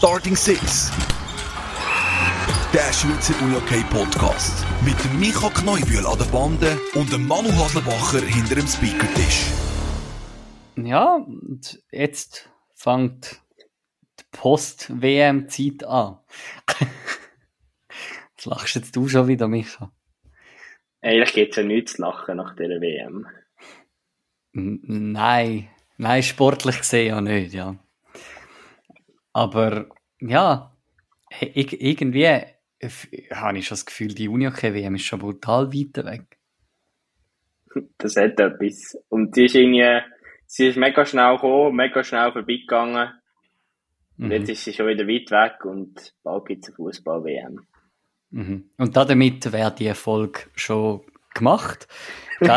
Starting Six. Der Schweizer UJK Podcast. Mit Micha Kneubühl an der Bande und dem Manu Haslebacher hinter dem Speakertisch. Ja, und jetzt fängt die Post-WM-Zeit an. Was lachst jetzt du schon wieder, Micha? Eigentlich geht es ja nichts zu lachen nach dieser WM. N nein, nein, sportlich gesehen ja nicht, ja. Aber ja, irgendwie habe ich schon das Gefühl, die Uni-WM ist schon brutal weit weg. Das hat etwas. Und die ist irgendwie, sie ist mega schnell gekommen, mega schnell vorbeigegangen. Und mhm. jetzt ist sie schon wieder weit weg und bald gibt es eine Fußball-WM. Mhm. Und damit wäre die Erfolg schon gemacht.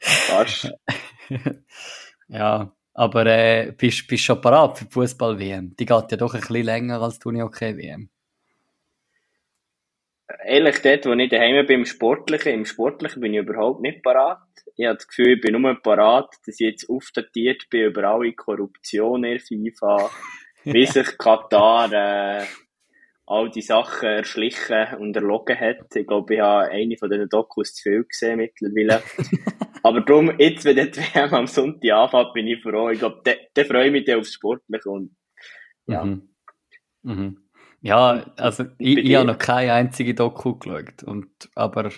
Fast. ja, aber äh, bist du schon parat für die Fußball-WM? Die geht ja doch ein bisschen länger als die Uni-OK-WM. Ehrlich, dort, wo ich daheim bin, im Sportlichen, im Sportlichen bin ich überhaupt nicht parat. Ich habe das Gefühl, ich bin nur parat, dass ich jetzt aufdatiert bin über alle Korruption in FIFA, wie sich Katar äh, all die Sachen erschlichen und erlogen hat. Ich glaube, ich habe eine von diesen Dokus zu viel gesehen mittlerweile. Aber darum, jetzt, wenn die WM am Sonntag anfängt, bin ich froh. Ich glaube, der freue ich mich aufs Sportliche und, ja. Mhm. Mhm. Ja, also, ich, ich habe noch keine einzige Doku geschaut. Und, aber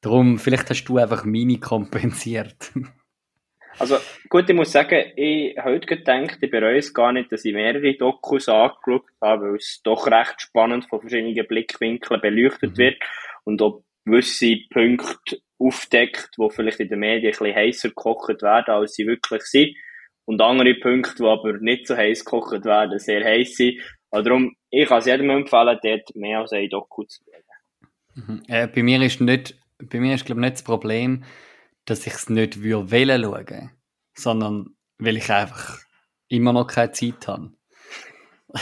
darum, vielleicht hast du einfach meine kompensiert. Also gut, ich muss sagen, ich habe heute gedacht, ich bereue es gar nicht, dass ich mehrere Dokus angeschaut habe, weil es doch recht spannend von verschiedenen Blickwinkeln beleuchtet mhm. wird und auch gewisse Punkte aufdeckt, die vielleicht in den Medien ein bisschen heißer gekocht werden, als sie wirklich sind. Und andere Punkte, die aber nicht so heiß gekocht werden, sehr heiß sind. Also darum, ich kann es jedem empfehlen, dort mehr als ein Doku zu schauen. Mhm. Äh, bei mir ist nicht, bei mir ist glaube ich nicht das Problem, dass ich es nicht würde wollen schauen, sondern weil ich einfach immer noch keine Zeit habe.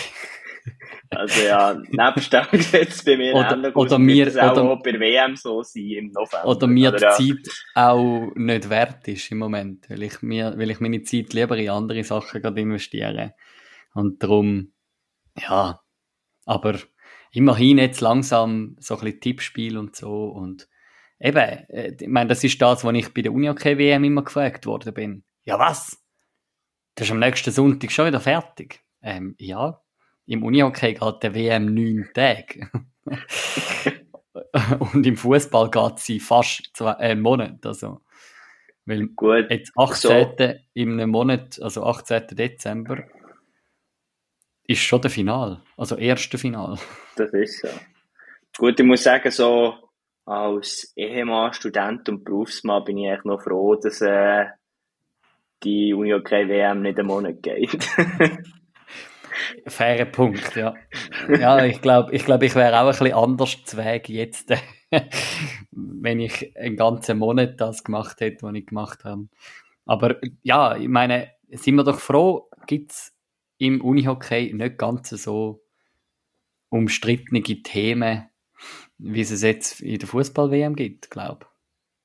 Also ja, nebst dem Gesetz bei mir oder, ähnlich, oder mir, das auch, oder, bei WM so sein im November. Oder mir oder, die ja. Zeit auch nicht wert ist im Moment, weil ich, mir, weil ich meine Zeit lieber in andere Sachen gerade investiere. Und darum, ja, aber immerhin jetzt langsam so ein bisschen Tippspiel und so und eben, äh, ich meine, das ist das, was ich bei der Uni-OK-WM immer gefragt worden bin. Ja, was? Das ist am nächsten Sonntag schon wieder fertig. Ähm, ja, im Uni-OK geht der WM neun Tage. Und im Fußball geht sie fast zwei, äh, einen Monat. Also, weil Gut, jetzt 18. So. im Monat, also 18. Dezember, ist schon der Final. Also erste Final. Das ist so. Gut, ich muss sagen, so als Ehemann, Student und Berufsmann bin ich eigentlich noch froh, dass äh, die Uni OK WM nicht einen Monat geht. Fairer Punkt, ja. Ja, ich glaube, ich, glaub, ich wäre auch ein bisschen anders zu Weg jetzt, wenn ich einen ganzen Monat das gemacht hätte, was ich gemacht habe. Aber ja, ich meine, sind wir doch froh, gibt es im Unihockey nicht ganz so umstrittene Themen, wie es jetzt in der Fußball-WM gibt, glaube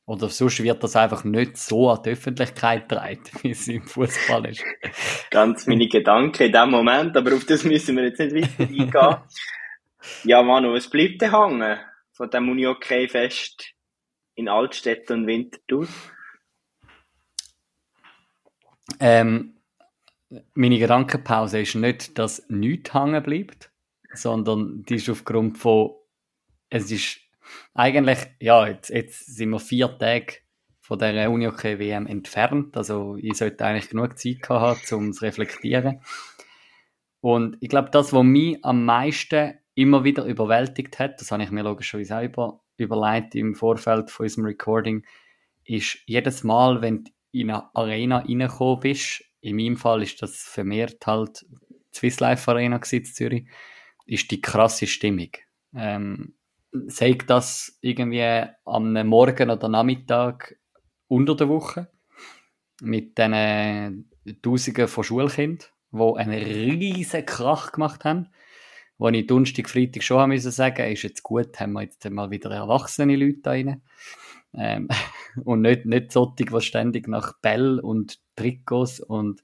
Oder sonst wird das einfach nicht so an die Öffentlichkeit getragen, wie es im Fußball ist. Ganz meine Gedanken in dem Moment, aber auf das müssen wir jetzt nicht weiter eingehen. ja, Manu, was bleibt denn hängen von dem Uni-Hockey-Fest in Altstädt und Winterthur? Ähm, meine Gedankenpause ist nicht, dass nichts hängen bleibt, sondern die ist aufgrund von es ist eigentlich, ja, jetzt, jetzt sind wir vier Tage von der Unihockey WM entfernt. Also ich sollte eigentlich genug Zeit haben, um zu reflektieren. Und ich glaube, das, was mich am meisten immer wieder überwältigt hat, das habe ich mir logischerweise über, überlegt im Vorfeld von unserem Recording, ist jedes Mal, wenn du in eine Arena reingekommen bist, in meinem Fall ist das vermehrt halt die Swiss Life Arena in Zürich, ist die krasse Stimmung. Ähm, sei das irgendwie am Morgen oder Nachmittag unter der Woche mit diesen Tausenden von Schulkindern, die einen riesen Krach gemacht haben, wo ich Donnerstag, Freitag schon haben müssen sagen, ist jetzt gut, haben wir jetzt mal wieder erwachsene Leute da rein. Ähm, und nicht, nicht solche, die ständig nach Bell und Trikots und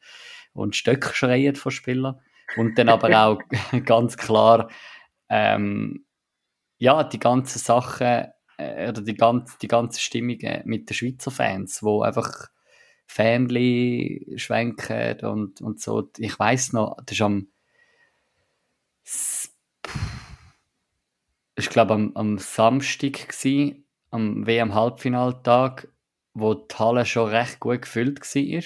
und Stöcke schreien von Spielern. Und dann aber auch ganz klar, ähm, ja, die ganzen Sachen, äh, oder die ganze, die ganze Stimmung mit den Schweizer Fans, wo einfach Family schwenken und, und so. Ich weiß noch, das ist am, ich glaube am, am Samstag gsi, am WM-Halbfinaltag, wo die Halle schon recht gut gefüllt war.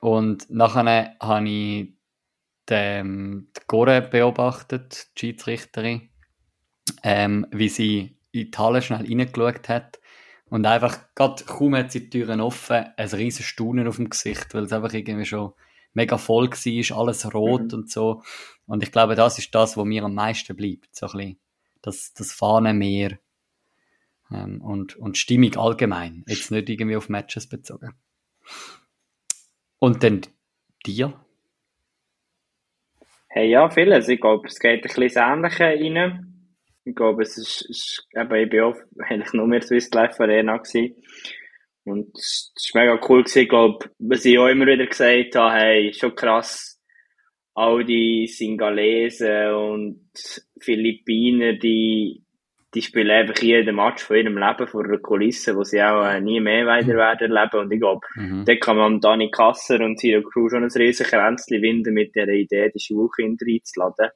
Und nachher habe ich den, die Gore beobachtet, die Schiedsrichterin, ähm, wie sie in die Halle schnell reingeschaut hat und einfach, gerade kaum hat sie die Türen offen, ein riesen Staunen auf dem Gesicht, weil es einfach irgendwie schon mega voll war, alles rot mhm. und so. Und ich glaube, das ist das, was mir am meisten bleibt. So ein bisschen das, das Fahnenmeer ähm, und, und Stimmung allgemein. Jetzt nicht irgendwie auf Matches bezogen. Und dann dir? Hey, ja, vieles. Ich glaube, es geht ein bisschen Ähnliche rein. Ich glaube, es ist, ist eben, ich bin auch eigentlich nur mehr Swiss Life Arena gewesen. Und es war mega cool gewesen. Ich glaube, was ich auch immer wieder gesagt habe, hey, schon krass, all die Singalesen und Philippiner, die, die spielen einfach jeden Match von ihrem Leben vor einer Kulisse, wo sie auch äh, nie mehr weiter werden erleben. Und ich glaube, mhm. da kann man Dani Kasser und Zero Crew schon ein riesiges Kränzchen winden mit der Idee, die Schulkinder einzuladen.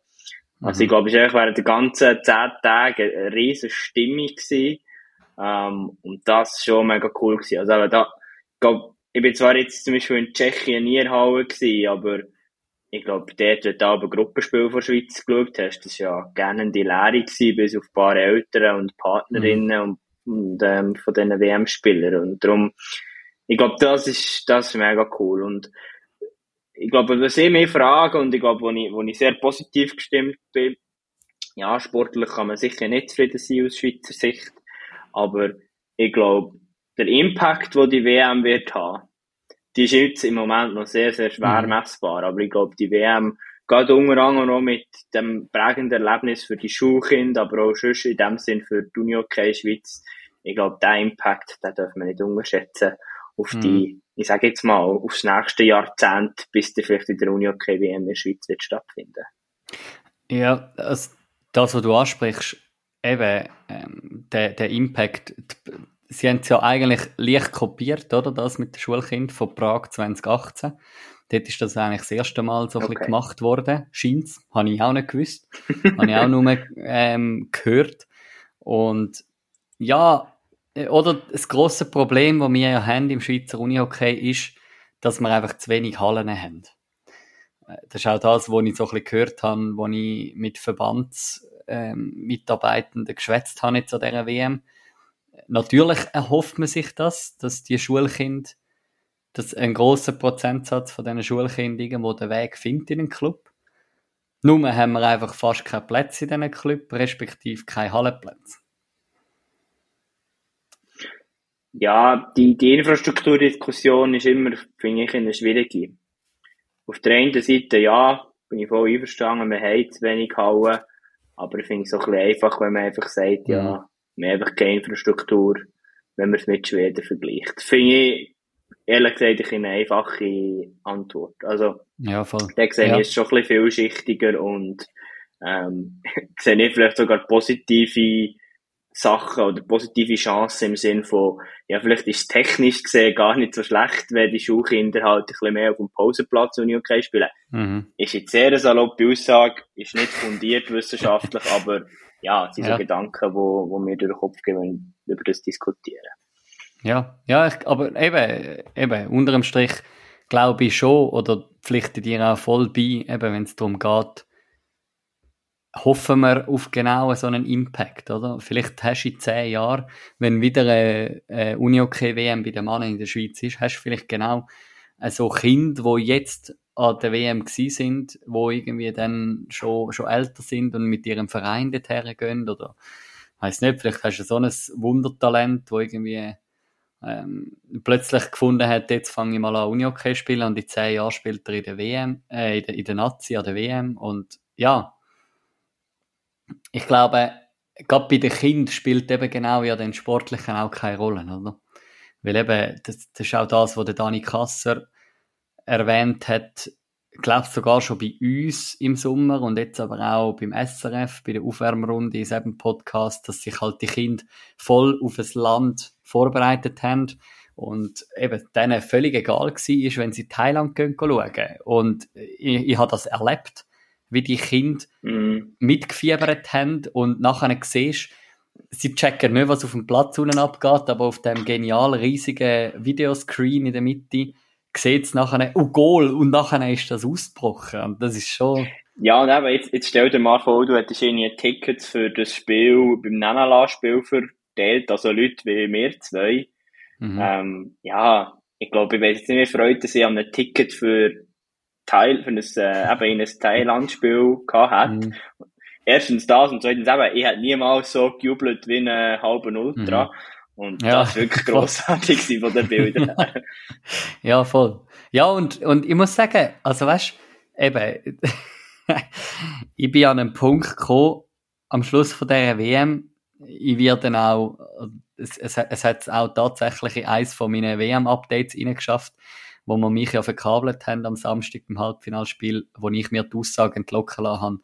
Also ich glaube, es war eigentlich während der ganzen zehn Tage eine riesige Stimmung gewesen. Ähm, und das war schon mega cool gewesen. Also da, ich glaube, ich bin zwar jetzt zum Beispiel in Tschechien nie Halle gewesen, aber ich glaube, dort, wenn du aber Gruppenspiel von der Schweiz geschaut hast, das war ja gerne die Lehre gewesen, bis auf ein paar Eltern und Partnerinnen mhm. und, und ähm, von diesen WM-Spielern. Und darum, ich glaube, das ist, das ist mega cool. Und ich glaube, was ich mich frage und ich glaube, wo ich, wo ich sehr positiv gestimmt bin, ja, sportlich kann man sicher nicht zufrieden sein aus Schweizer Sicht, aber ich glaube, der Impact, wo die WM wird haben, die ist jetzt im Moment noch sehr, sehr schwer mhm. messbar, aber ich glaube, die WM geht unter anderem noch mit dem prägenden Erlebnis für die Schulkinder, aber auch schon in dem Sinn für die Uni okay Schweiz. Ich glaube, der Impact, den dürfen wir nicht unterschätzen auf mhm. die ich sage jetzt mal, aufs nächste Jahrzehnt, bis der vielleicht in der Uni okay WM in der Schweiz wird stattfinden. Ja, also das, was du ansprichst, eben, ähm, der, der Impact, sie haben es ja eigentlich leicht kopiert, oder, das mit dem Schulkind von Prag 2018. Dort ist das eigentlich das erste Mal so ein bisschen gemacht worden. Scheint's. Habe ich auch nicht gewusst. Habe ich auch nur ähm, gehört. Und ja, oder das grosse Problem, das wir ja haben im Schweizer Unihockey, ist, dass wir einfach zu wenig Hallen haben. Äh, das ist auch das, was ich so ein bisschen gehört habe, wo ich mit Verbandsmitarbeitenden ähm, geschwätzt habe zu dieser WM. Natürlich erhofft man sich das, dass die Schulkinder, dass ein großer Prozentsatz von diesen Schulkindern irgendwo den Weg findet in den Club. Nur haben wir einfach fast keine Plätze in diesen Club, respektive keine Hallenplätze. Ja, die, die Infrastrukturdiskussion ist immer, finde ich, eine schwierige. Auf der einen Seite, ja, bin ich voll einverstanden, wir haben zu wenig Hallen, aber ich finde es auch ein bisschen einfach, wenn man einfach sagt, ja, ja wir haben einfach keine Infrastruktur, wenn man es mit Schweden vergleicht. Finde ich, ehrlich gesagt, eine einfache Antwort. Also, ja, voll. Da sehe ja. ich es schon ein bisschen vielschichtiger und, ähm, sehe ich vielleicht sogar positive Sachen oder positive Chancen im Sinn von, ja, vielleicht ist es technisch gesehen gar nicht so schlecht, wenn die Schulkinder halt ein bisschen mehr auf dem Pausenplatz und okay spielen. Mhm. Ist jetzt sehr eine saloppe Aussage, ist nicht fundiert wissenschaftlich, aber ja, es sind ja. so Gedanken, wo, wo mir durch den Kopf gehen, wenn wir über das diskutieren. Ja, ja, ich, aber eben, eben, unter dem Strich glaube ich schon, oder pflichte dir auch voll bei, eben, wenn es darum geht, hoffen wir auf genau so einen Impact, oder? Vielleicht hast du in zehn Jahren, wenn wieder eine, eine Uni-OK-WM bei den Männern in der Schweiz ist, hast du vielleicht genau so Kinder, die jetzt an der WM gsi sind, wo irgendwie dann schon, schon älter sind und mit ihrem Verein dorthin gehen oder weiß nicht, vielleicht hast du so ein Wundertalent, wo irgendwie ähm, plötzlich gefunden hat, jetzt fange ich mal an Uni-Hockey spielen und in zehn Jahren spielt er in der WM, äh, in der, in der Nazi an der WM und ja, ich glaube, gerade bei den Kindern spielt eben genau ja den Sportlichen auch keine Rolle, oder? Weil eben, das, das ist auch das, was der Dani Kasser erwähnt hat, glaube sogar schon bei uns im Sommer und jetzt aber auch beim SRF, bei der Aufwärmrunde in diesem Podcast, dass sich halt die Kinder voll auf das Land vorbereitet haben und eben denen völlig egal war, wenn sie Thailand gehen schauen. Und ich, ich habe das erlebt, wie die Kinder mm. mitgefiebert haben und nachher siehst, sie checken nicht, was auf dem Platz unten abgeht, aber auf dem genial riesigen Videoscreen in der Mitte sieht es nachher, oh Goal, und nachher ist das ausgebrochen. Und das ist schon... Ja, und eben, jetzt, jetzt stell dir mal vor, du hättest irgendwie Tickets für das Spiel, beim Nanala-Spiel verteilt, also Leute wie wir zwei. Mhm. Ähm, ja, ich glaube, ich weiß jetzt nicht, wie freut dass ich an einem Ticket für Teil, für ein, äh, eben in ein Thailand-Spiel gehabt hat. Mhm. Erstens das und zweitens eben, ich hätte niemals so gejubelt wie ein halber Ultra. Mhm. Und ja, das war wirklich grossartig von den Bildern. ja, voll. Ja, und, und ich muss sagen, also weißt eben, ich bin an einen Punkt gekommen, am Schluss von dieser WM, ich werde dann auch, es, es, es hat auch tatsächlich in eins von meinen WM-Updates reingeschafft, wo wir mich ja verkabelt haben am Samstag im Halbfinalspiel, wo ich mir die Aussage entlocken lassen habe.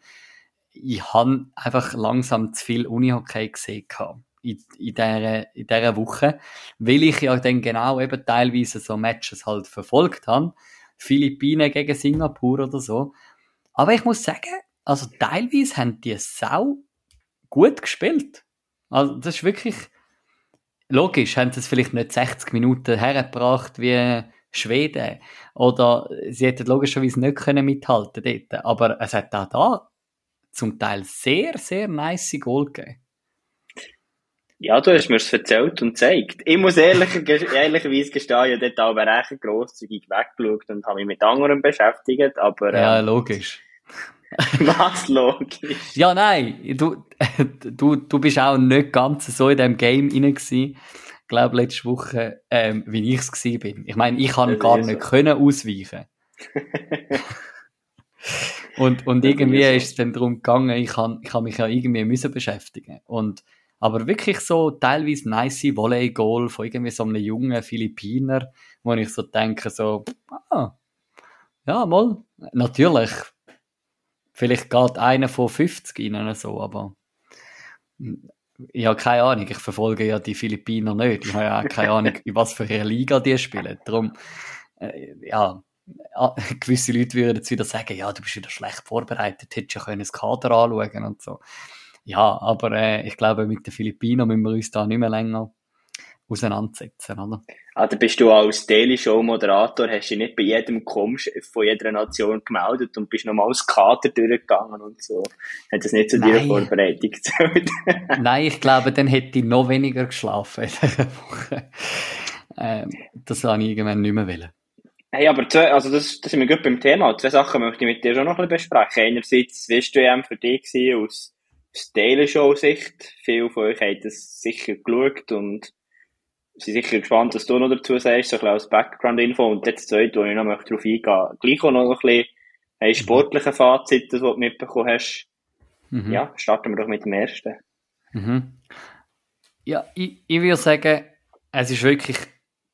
Ich habe einfach langsam zu viel Unihockey gesehen in, in, dieser, in dieser Woche, weil ich ja dann genau eben teilweise so Matches halt verfolgt habe. Philippinen gegen Singapur oder so. Aber ich muss sagen, also teilweise haben die sau gut gespielt. Also das ist wirklich logisch, haben sie es vielleicht nicht 60 Minuten hergebracht wie Schweden. Oder sie hätten logischerweise nicht können mithalten dort. Aber es hat auch da zum Teil sehr, sehr nice Goal gegeben. Ja, du hast mir es erzählt und gezeigt. Ich muss ehrlich, ehrlicherweise gestehen, ich habe dort aber recht grosszügig weggeschaut und habe mich mit anderen beschäftigt, aber... Ähm, ja, logisch. Was logisch? Ja, nein, du, du, du bist auch nicht ganz so in diesem Game rein gewesen. Ich glaube, letzte Woche, ähm, wie ich es gewesen bin. Ich meine, ich kann gar nicht so. können ausweichen. und, und irgendwie ist es dann darum gegangen, ich kann, ich kann mich ja irgendwie müssen beschäftigen. Und aber wirklich so teilweise nice Volley-Goal von irgendwie so einem jungen Philippiner, wo ich so denke, so, ah, ja, mal, natürlich. Vielleicht geht einer von 50 ihnen so, aber ich habe keine Ahnung. Ich verfolge ja die Philippiner nicht. Ich habe ja auch keine Ahnung, in was für eine Liga die spielen. Darum, äh, ja, gewisse Leute würden jetzt wieder sagen, ja, du bist wieder schlecht vorbereitet, hättest ja können das Kader anschauen und so. Ja, aber äh, ich glaube, mit den Philippinen müssen wir uns da nicht mehr länger auseinandersetzen, oder? Also bist du als Daily Show Moderator, hast du nicht bei jedem Kommchef von jeder Nation gemeldet und bist nochmal als Kader durchgegangen und so. Hat das nicht zu dir Vorbereitung gezählt? Nein, ich glaube, dann hätte ich noch weniger geschlafen in dieser Woche. Ähm, das habe ich irgendwann nicht mehr wollen. Hey, aber zwei, also das, das sind wir gut beim Thema. Zwei Sachen möchte ich mit dir schon noch ein bisschen besprechen. Einerseits, wie war du für dich aus aus Daily Show Sicht. Viele von euch haben das sicher geschaut und sind sicher gespannt, was du noch dazu sagst, so ein bisschen als Background-Info. Und das zweite, wo ich noch möchte darauf eingehen möchte, gleich auch noch ein bisschen ein sportliche Fazit, das du mitbekommen hast. Mhm. Ja, starten wir doch mit dem ersten. Mhm. Ja, ich, ich würde sagen, es ist wirklich,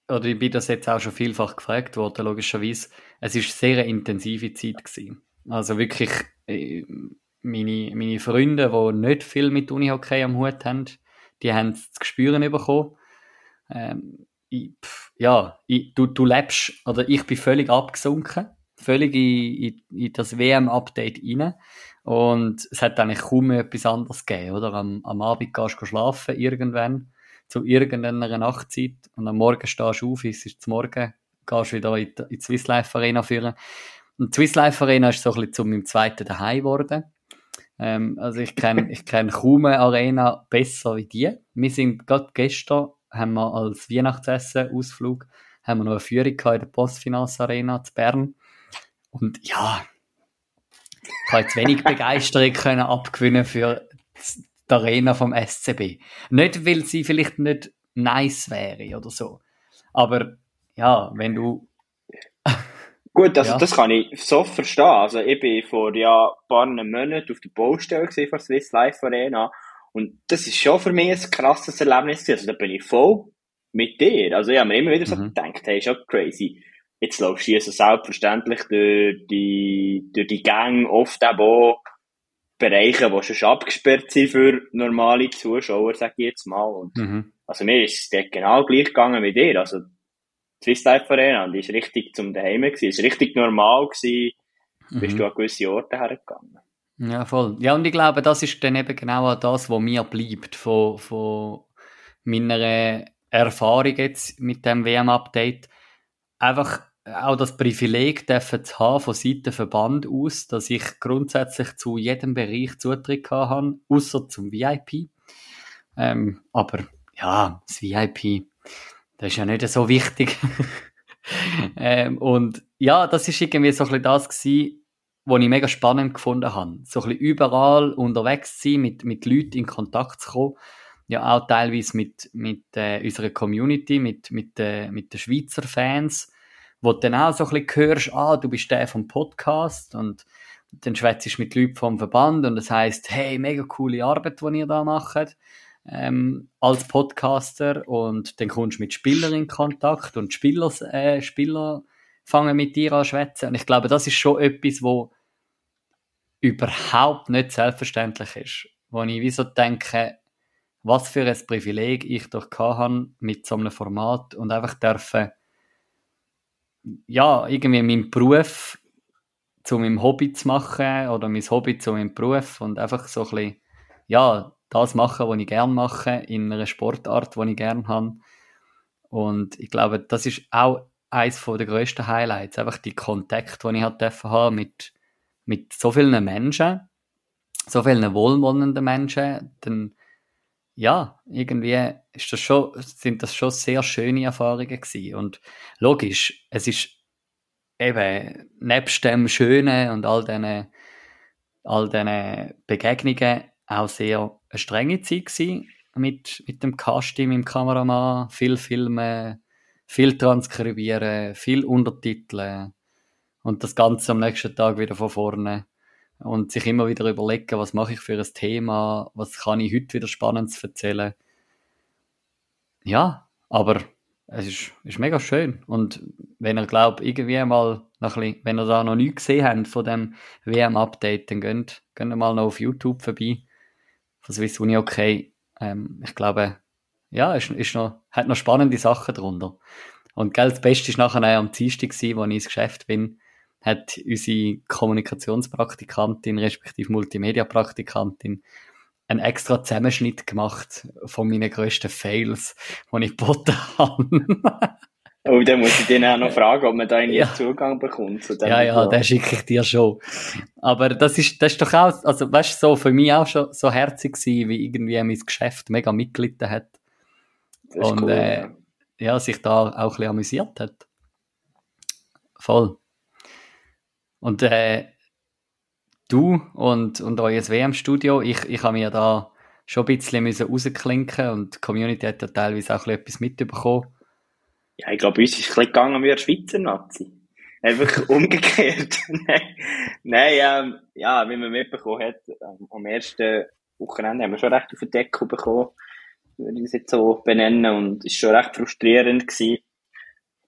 oder ich bin das jetzt auch schon vielfach gefragt worden, logischerweise, es ist sehr eine intensive Zeit gewesen. Also wirklich, äh, meine, meine Freunde, die nicht viel mit Unihockey am Hut haben, die haben es zu spüren bekommen. Ähm, ich, pff, ja, ich, du, du lebst, oder ich bin völlig abgesunken, völlig in, in, in das WM-Update rein. Und es hat eigentlich kaum mehr etwas anderes gegeben, oder? Am, am Abend gehst du schlafen, irgendwann, zu irgendeiner Nachtzeit, und am Morgen stehst du auf, es ist zum Morgen, gehst wieder in die, in die Swiss Life Arena führen. Und die Swiss Life Arena ist so ein bisschen zu meinem zweiten Daheim geworden. Ähm, also ich kenne ich kenn kaum eine Arena besser wie die. Wir sind gerade gestern, haben wir als Weihnachtsessen-Ausflug, haben wir noch eine Führung in der Postfinance Arena zu Bern. Und ja, ich habe jetzt wenig Begeisterung können abgewinnen für die Arena vom SCB. Nicht, weil sie vielleicht nicht nice wäre oder so. Aber ja, wenn du Gut, also ja. das kann ich so verstehen. Also ich bin vor ja ein paar Monaten auf der Baustelle von Swiss Life Arena und das ist schon für mich ein krasses Erlebnis. Also da bin ich voll mit dir. Also ich habe mir immer wieder so mhm. gedacht, hey, schon crazy. jetzt laufst du hier so selbstverständlich durch die, durch die Gang, oft auch Bereiche, die schon abgesperrt sind für normale Zuschauer, sag ich jetzt mal. Und Mhm. also mir ist es genau gleich gegangen wie dir. Also die Swiss Life Arena, die ist richtig zum Daheim gewesen. Es ist richtig normal gewesen, bist Mhm. du an gewisse Orte hergegangen. Ja, voll. Ja, und ich glaube, das ist dann eben genau das, was mir bleibt von, von meiner Erfahrung jetzt mit dem WM-Update. Einfach auch das Privileg dürfen zu haben von Seiten Verband aus, dass ich grundsätzlich zu jedem Bereich Zutritt habe, außer zum VIP. Ähm, aber ja, das VIP, das ist ja nicht so wichtig. ähm, und ja, das ist irgendwie so ein bisschen das gewesen, was ich mega spannend gefunden habe. So ein bisschen überall unterwegs zu sein, mit, mit Leuten in Kontakt zu kommen. Ja, auch teilweise mit, mit äh, unserer Community, mit, mit, äh, mit den Schweizer Fans, wo du dann auch so ein bisschen hörst, ah, du bist der vom Podcast und dann schwätzt mit Leuten vom Verband und das heißt, hey, mega coole Arbeit, die ihr da macht ähm, als Podcaster und dann kommst du mit Spielern in Kontakt und Spieler, äh, Spieler fangen mit dir an schwätzen. Und ich glaube, das ist schon etwas, wo überhaupt nicht selbstverständlich ist. Wo ich wie so denke, was für ein Privileg ich doch habe mit so einem Format und einfach dürfen, ja, irgendwie meinen Beruf zu meinem Hobby zu machen oder mein Hobby zu meinem Beruf und einfach so ein bisschen, ja, das machen, was ich gerne mache, in einer Sportart, die ich gerne habe. Und ich glaube, das ist auch eines der grössten Highlights, einfach die Kontakte, die ich halt haben mit, mit so vielen Menschen, so vielen wohlwollenden Menschen, dann, ja, irgendwie ist das schon, sind das schon sehr schöne Erfahrungen gewesen. Und logisch, es ist eben, nebst dem Schönen und all diesen, all diesen Begegnungen auch sehr eine strenge Zeit gewesen mit, mit dem Casting, mit dem Kameramann, viel Filme, viel transkribieren, viel Untertiteln und das Ganze am nächsten Tag wieder von vorne und sich immer wieder überlegen, was mache ich für ein Thema, was kann ich heute wieder Spannendes erzählen. Ja, aber es ist, ist mega schön und wenn ihr glaubt, irgendwie mal noch ein bisschen, wenn ihr da noch nichts gesehen habt von dem WM-Update, dann geht, geht mal noch auf YouTube vorbei von Swiss Uni okay. Ähm, ich glaube, ja, ist, ist noch, hat noch spannende Sachen drunter. Und gell, das Beste ist nachher am Dienstag gewesen, wo ich ins Geschäft bin, hat unsere Kommunikationspraktikantin, respektive Multimedia-Praktikantin, einen extra Zusammenschnitt gemacht von meinen grössten Fails, die ich geboten habe. Oh, dann muss ich dich auch noch fragen, ob man da einen Ja. Zugang bekommt zu dem Ja, ja, den schicke ich dir schon. Aber das ist, das ist doch auch, also, weißt du, so für mich auch schon so herzig gewesen, wie irgendwie mein Geschäft mega mitgelitten hat. Und, cool, äh, ja. sich da auch ein bisschen amüsiert hat. Voll. Und äh, du und, und euer WM-Studio, ich, ich habe mir da schon ein bisschen müssen rausklinken und die Community hat da teilweise auch ein bisschen etwas mitbekommen. Ja, ich glaube, uns ist es ein bisschen gegangen wie der Schweizer Nazi. Einfach umgekehrt. Nein, Nein ähm, ja, wie man mitbekommen hat, am ersten Wochenende haben wir schon recht auf den Deckel bekommen, würde ich es jetzt so benennen, und es war schon recht frustrierend gewesen.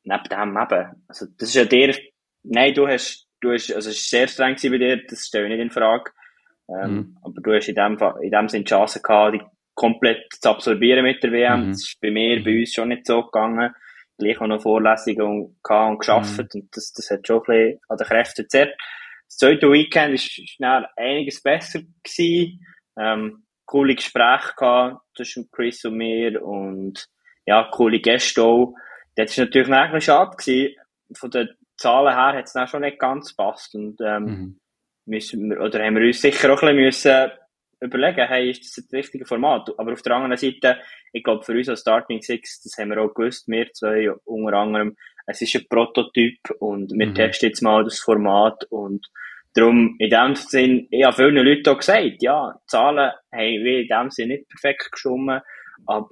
Neben dem eben, also das ist ja der, nein, du hast, du hast, also es ist sehr streng bei dir, das stelle ich nicht in Frage, ähm, Mhm. aber du hast in dem, in dem Sinne die Chance gehabt, die komplett zu absorbieren mit der WM. Mhm. Das ist bei mir, Mhm. bei uns schon nicht so gegangen gleich auch noch Vorlesungen gehabt und geschafft Mhm. und das, das hat schon ein bisschen an den Kräften gezerrt. Das zweite Weekend ist, ist dann einiges besser gewesen. Ähm, coole Gespräche gehabt zwischen Chris und mir und ja, coole Gäste auch. Das ist natürlich noch ein bisschen schade gewesen. Von den Zahlen her hat es dann schon nicht ganz gepasst und ähm, Mhm. müssen wir, oder haben wir uns sicher auch ein bisschen müssen überlegen, hey, ist das das richtige Format? Aber auf der anderen Seite, ich glaube, für uns als Starting Six, das haben wir auch gewusst, wir zwei unter anderem, es ist ein Prototyp und wir Mhm. testen jetzt mal das Format und darum, in dem Sinn, ich habe vielen Leuten auch gesagt, ja, die Zahlen haben wie in dem Sinn nicht perfekt gestimmt, aber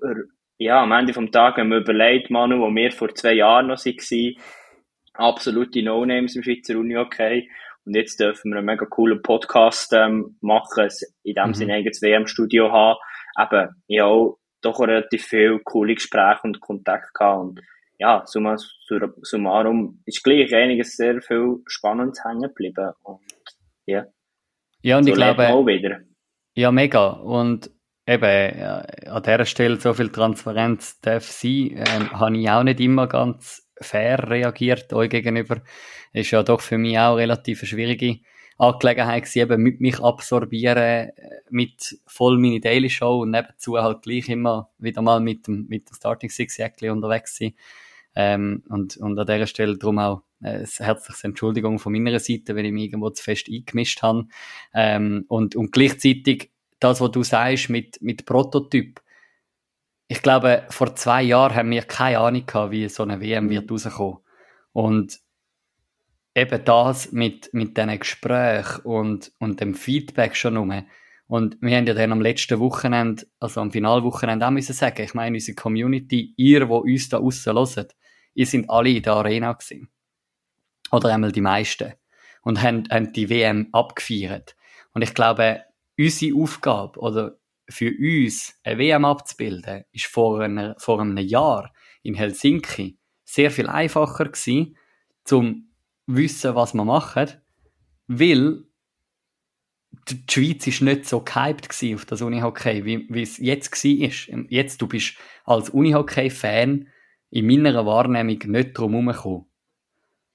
ja, am Ende vom Tag, wenn man überlegt, Manu, wo wir vor zwei Jahren noch waren, absolute No-Names im Schweizer Uni-Okay, und jetzt dürfen wir einen mega coolen Podcast ähm, machen, in dem Mhm. Sinne eigenes WM-Studio haben. Eben, auch doch relativ viel coole Gespräche und Kontakte gehabt und ja, summa summarum ist gleich einiges sehr viel Spannendes hängen geblieben. Und, ja. Ja, und so ich glaube, auch wieder. ja, mega. Und eben, ja, an dieser Stelle so viel Transparenz darf sein, ähm, habe ich auch nicht immer ganz fair reagiert euch gegenüber. Ist ja doch für mich auch relativ eine schwierige Angelegenheit gewesen, eben mit mich absorbieren, äh, mit voll meine Daily Show und nebenzu halt gleich immer wieder mal mit dem, mit dem Starting Six Jäckli unterwegs sein. Ähm, und, und an dieser Stelle darum auch äh, eine herzliche Entschuldigung von meiner Seite, wenn ich mich irgendwo zu fest eingemischt habe. Ähm, und, und gleichzeitig das, was du sagst mit, mit Prototyp. Ich glaube, vor zwei Jahren haben wir keine Ahnung gehabt, wie so eine WM wird rauskommen. Und eben das mit, mit diesen Gesprächen und, und dem Feedback schon um. Und wir haben ja dann am letzten Wochenende, also am Finalwochenende auch müssen sagen, ich meine, unsere Community, ihr, wo uns da aussen hört, ihr sind alle in der Arena gewesen. Oder einmal die meisten. Und haben, haben die WM abgefeiert. Und ich glaube, unsere Aufgabe oder für uns eine WM abzubilden, ist vor, einer, vor einem Jahr in Helsinki sehr viel einfacher gewesen, zum wissen, was wir machen, weil die Schweiz ist nicht so gehypt auf das Unihockey, wie, wie es jetzt war. Jetzt, du bist als Unihockey-Fan in meiner Wahrnehmung nicht drum herumgekommen.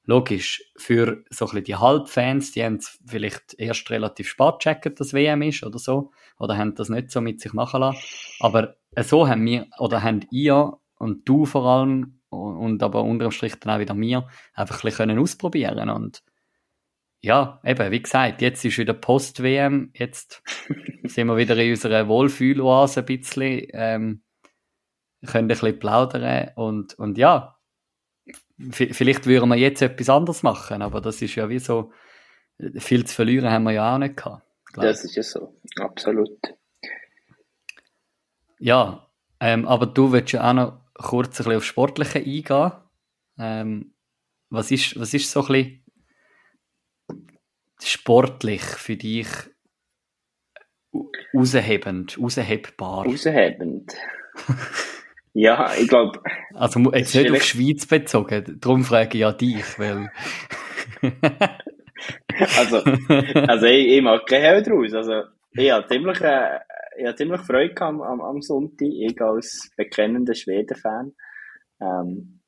Logisch, für so ein bisschen die Halbfans, die haben es vielleicht erst relativ spät gecheckt, dass WM ist oder so, oder haben das nicht so mit sich machen lassen. Aber so haben wir, oder haben ihr und du vor allem und aber unterm Strich dann auch wieder mir einfach ein bisschen ausprobieren und ja, eben, wie gesagt, jetzt ist wieder Post-WM, jetzt sind wir wieder in unserer Wohlfühloase ein bisschen, ähm, können ein bisschen plaudern und, und ja, vielleicht würden wir jetzt etwas anderes machen, aber das ist ja wie so, viel zu verlieren haben wir ja auch nicht gehabt. Das ist ja so, absolut. Ja, ähm, aber du willst ja auch noch kurz ein bisschen auf Sportliche eingehen. Ähm, was, ist, was ist so ein bisschen sportlich für dich raushebend, raushebbar? Raushebend? ja, ich glaube... Also jetzt nicht auf die Schweiz bezogen, darum frage ich ja dich, weil... also, also ich, ich mag kein Hell draus. Also, ich habe ziemlich, äh, ich habe ziemlich Freude am, am, am Sonntag, ich als bekennender Schweden-Fan. Ähm,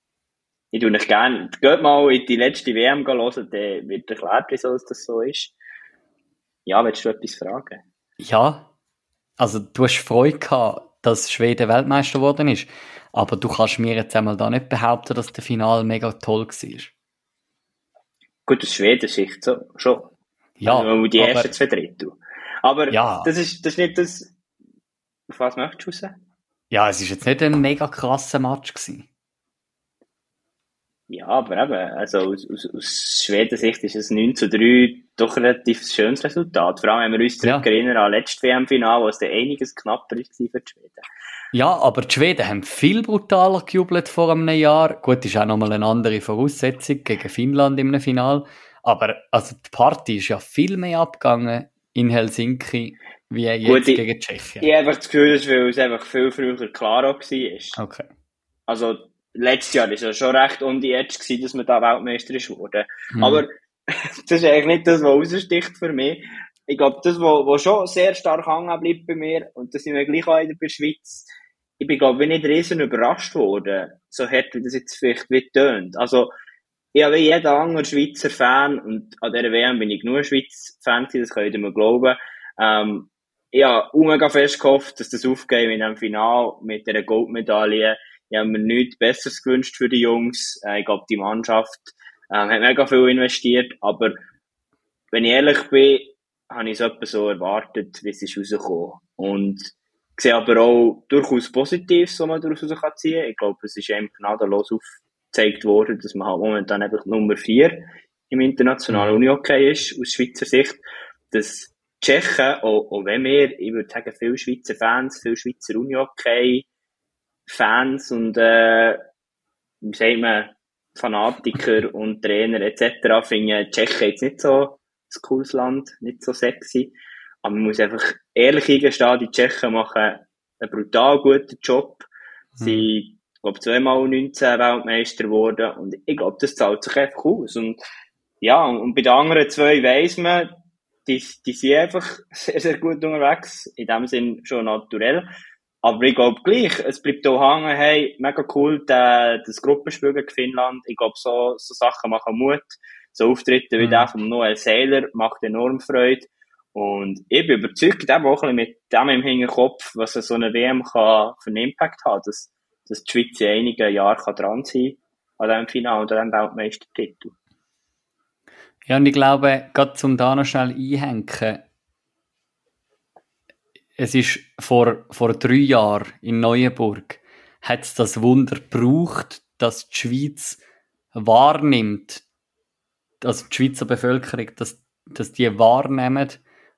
ich tue euch gerne, geht mal in die letzte WM hören, dann wird erklärt, wieso das so ist. Ja, willst du etwas fragen? Ja, also du hast Freude gehabt, dass Schweden Weltmeister geworden ist, aber du kannst mir jetzt einmal da nicht behaupten, dass der Final mega toll war. Gut, aus Schweden-Sicht so, schon. Ja, also, die aber, ersten zwei Drittel. Aber ja. das, ist, das ist nicht das, auf was möchtest du raus? Ja, es war jetzt nicht ein mega krasser Match. Gewesen. Ja, aber eben, also aus, aus, aus Schweden-Sicht ist es 9 zu 3 doch ein relativ schönes Resultat. Vor allem, wenn wir uns ja. erinnern an das letzte WM-Final, wo es dann einiges knapper war für die Schweden. Ja, aber die Schweden haben viel brutaler gejubelt vor einem Jahr. Gut, ist auch nochmal eine andere Voraussetzung gegen Finnland im Final. Aber also die Party ist ja viel mehr abgegangen in Helsinki wie jetzt Gut, gegen Tschechien. Ich, ich habe einfach das Gefühl, dass es einfach viel früher klar war. Okay. Also, letztes Jahr war es schon recht um die Edge, gewesen, dass man da Weltmeister ist geworden. Mhm. Aber das ist eigentlich nicht das, was raussticht für mich. Ich glaube, das, was, schon sehr stark hängen bleibt bei mir, und das sind wir gleich auch in der Schweiz, ich bin, glaube ich, nicht riesen überrascht worden, so hart, wie das jetzt vielleicht wie tönt. Also, ich habe wie jeder andere Schweizer Fan, und an dieser WM bin ich nur Schweiz-Fan gewesen, das könnt ihr mir glauben, ähm, ich habe mega fest gehofft, dass das aufgeht in einem Final mit dieser Goldmedaille. Ich habe mir nichts Besseres gewünscht für die Jungs. Äh, ich glaube, die Mannschaft ähm, hat mega viel investiert, aber wenn ich ehrlich bin, habe ich es etwa so erwartet, wie es ist rausgekommen. Und ich sehe aber auch durchaus Positives, was man daraus ziehen kann. Ich glaube, es ist eben gnadenlos aufgezeigt worden, dass man halt momentan einfach Nummer 4 im internationalen mhm. Unihockey ist, aus Schweizer Sicht. Dass Tschechen, auch, auch wenn wir, ich würde sagen, viele Schweizer Fans, viele Schweizer Unihockey-Fans und, äh, wie sagt man, Fanatiker und Trainer etc. finden Tschechen jetzt nicht so ein cooles Land, nicht so sexy. Aber man muss einfach ehrlich eingestehen, die Tschechen machen einen brutal guten Job. Sie mhm. glaube, zweimal 19 Weltmeister geworden. Und ich glaube, das zahlt sich einfach aus. Und ja, und bei den anderen zwei weiss man, die, die sind einfach sehr, sehr gut unterwegs. In dem Sinn schon naturell. Aber ich glaube gleich, es bleibt auch hängen, hey, mega cool, der, das Gruppenspiel gegen Finnland. Ich glaube, so, so Sachen machen Mut. So Auftritte wie mhm. der von Noel Seiler macht enorm Freude. Und ich bin überzeugt, eben auch ein bisschen mit dem im Hinterkopf, was so eine WM kann für einen Impact haben, dass, dass die Schweiz in einigen Jahren kann dran sein an diesem Finale oder an diesem Weltmeistertitel. Ja, und ich glaube, gerade zum da noch schnell einhängen, es ist vor, vor drei Jahren in Neuenburg, hat es das Wunder gebraucht, dass die Schweiz wahrnimmt, dass die Schweizer Bevölkerung, dass, dass die wahrnehmen,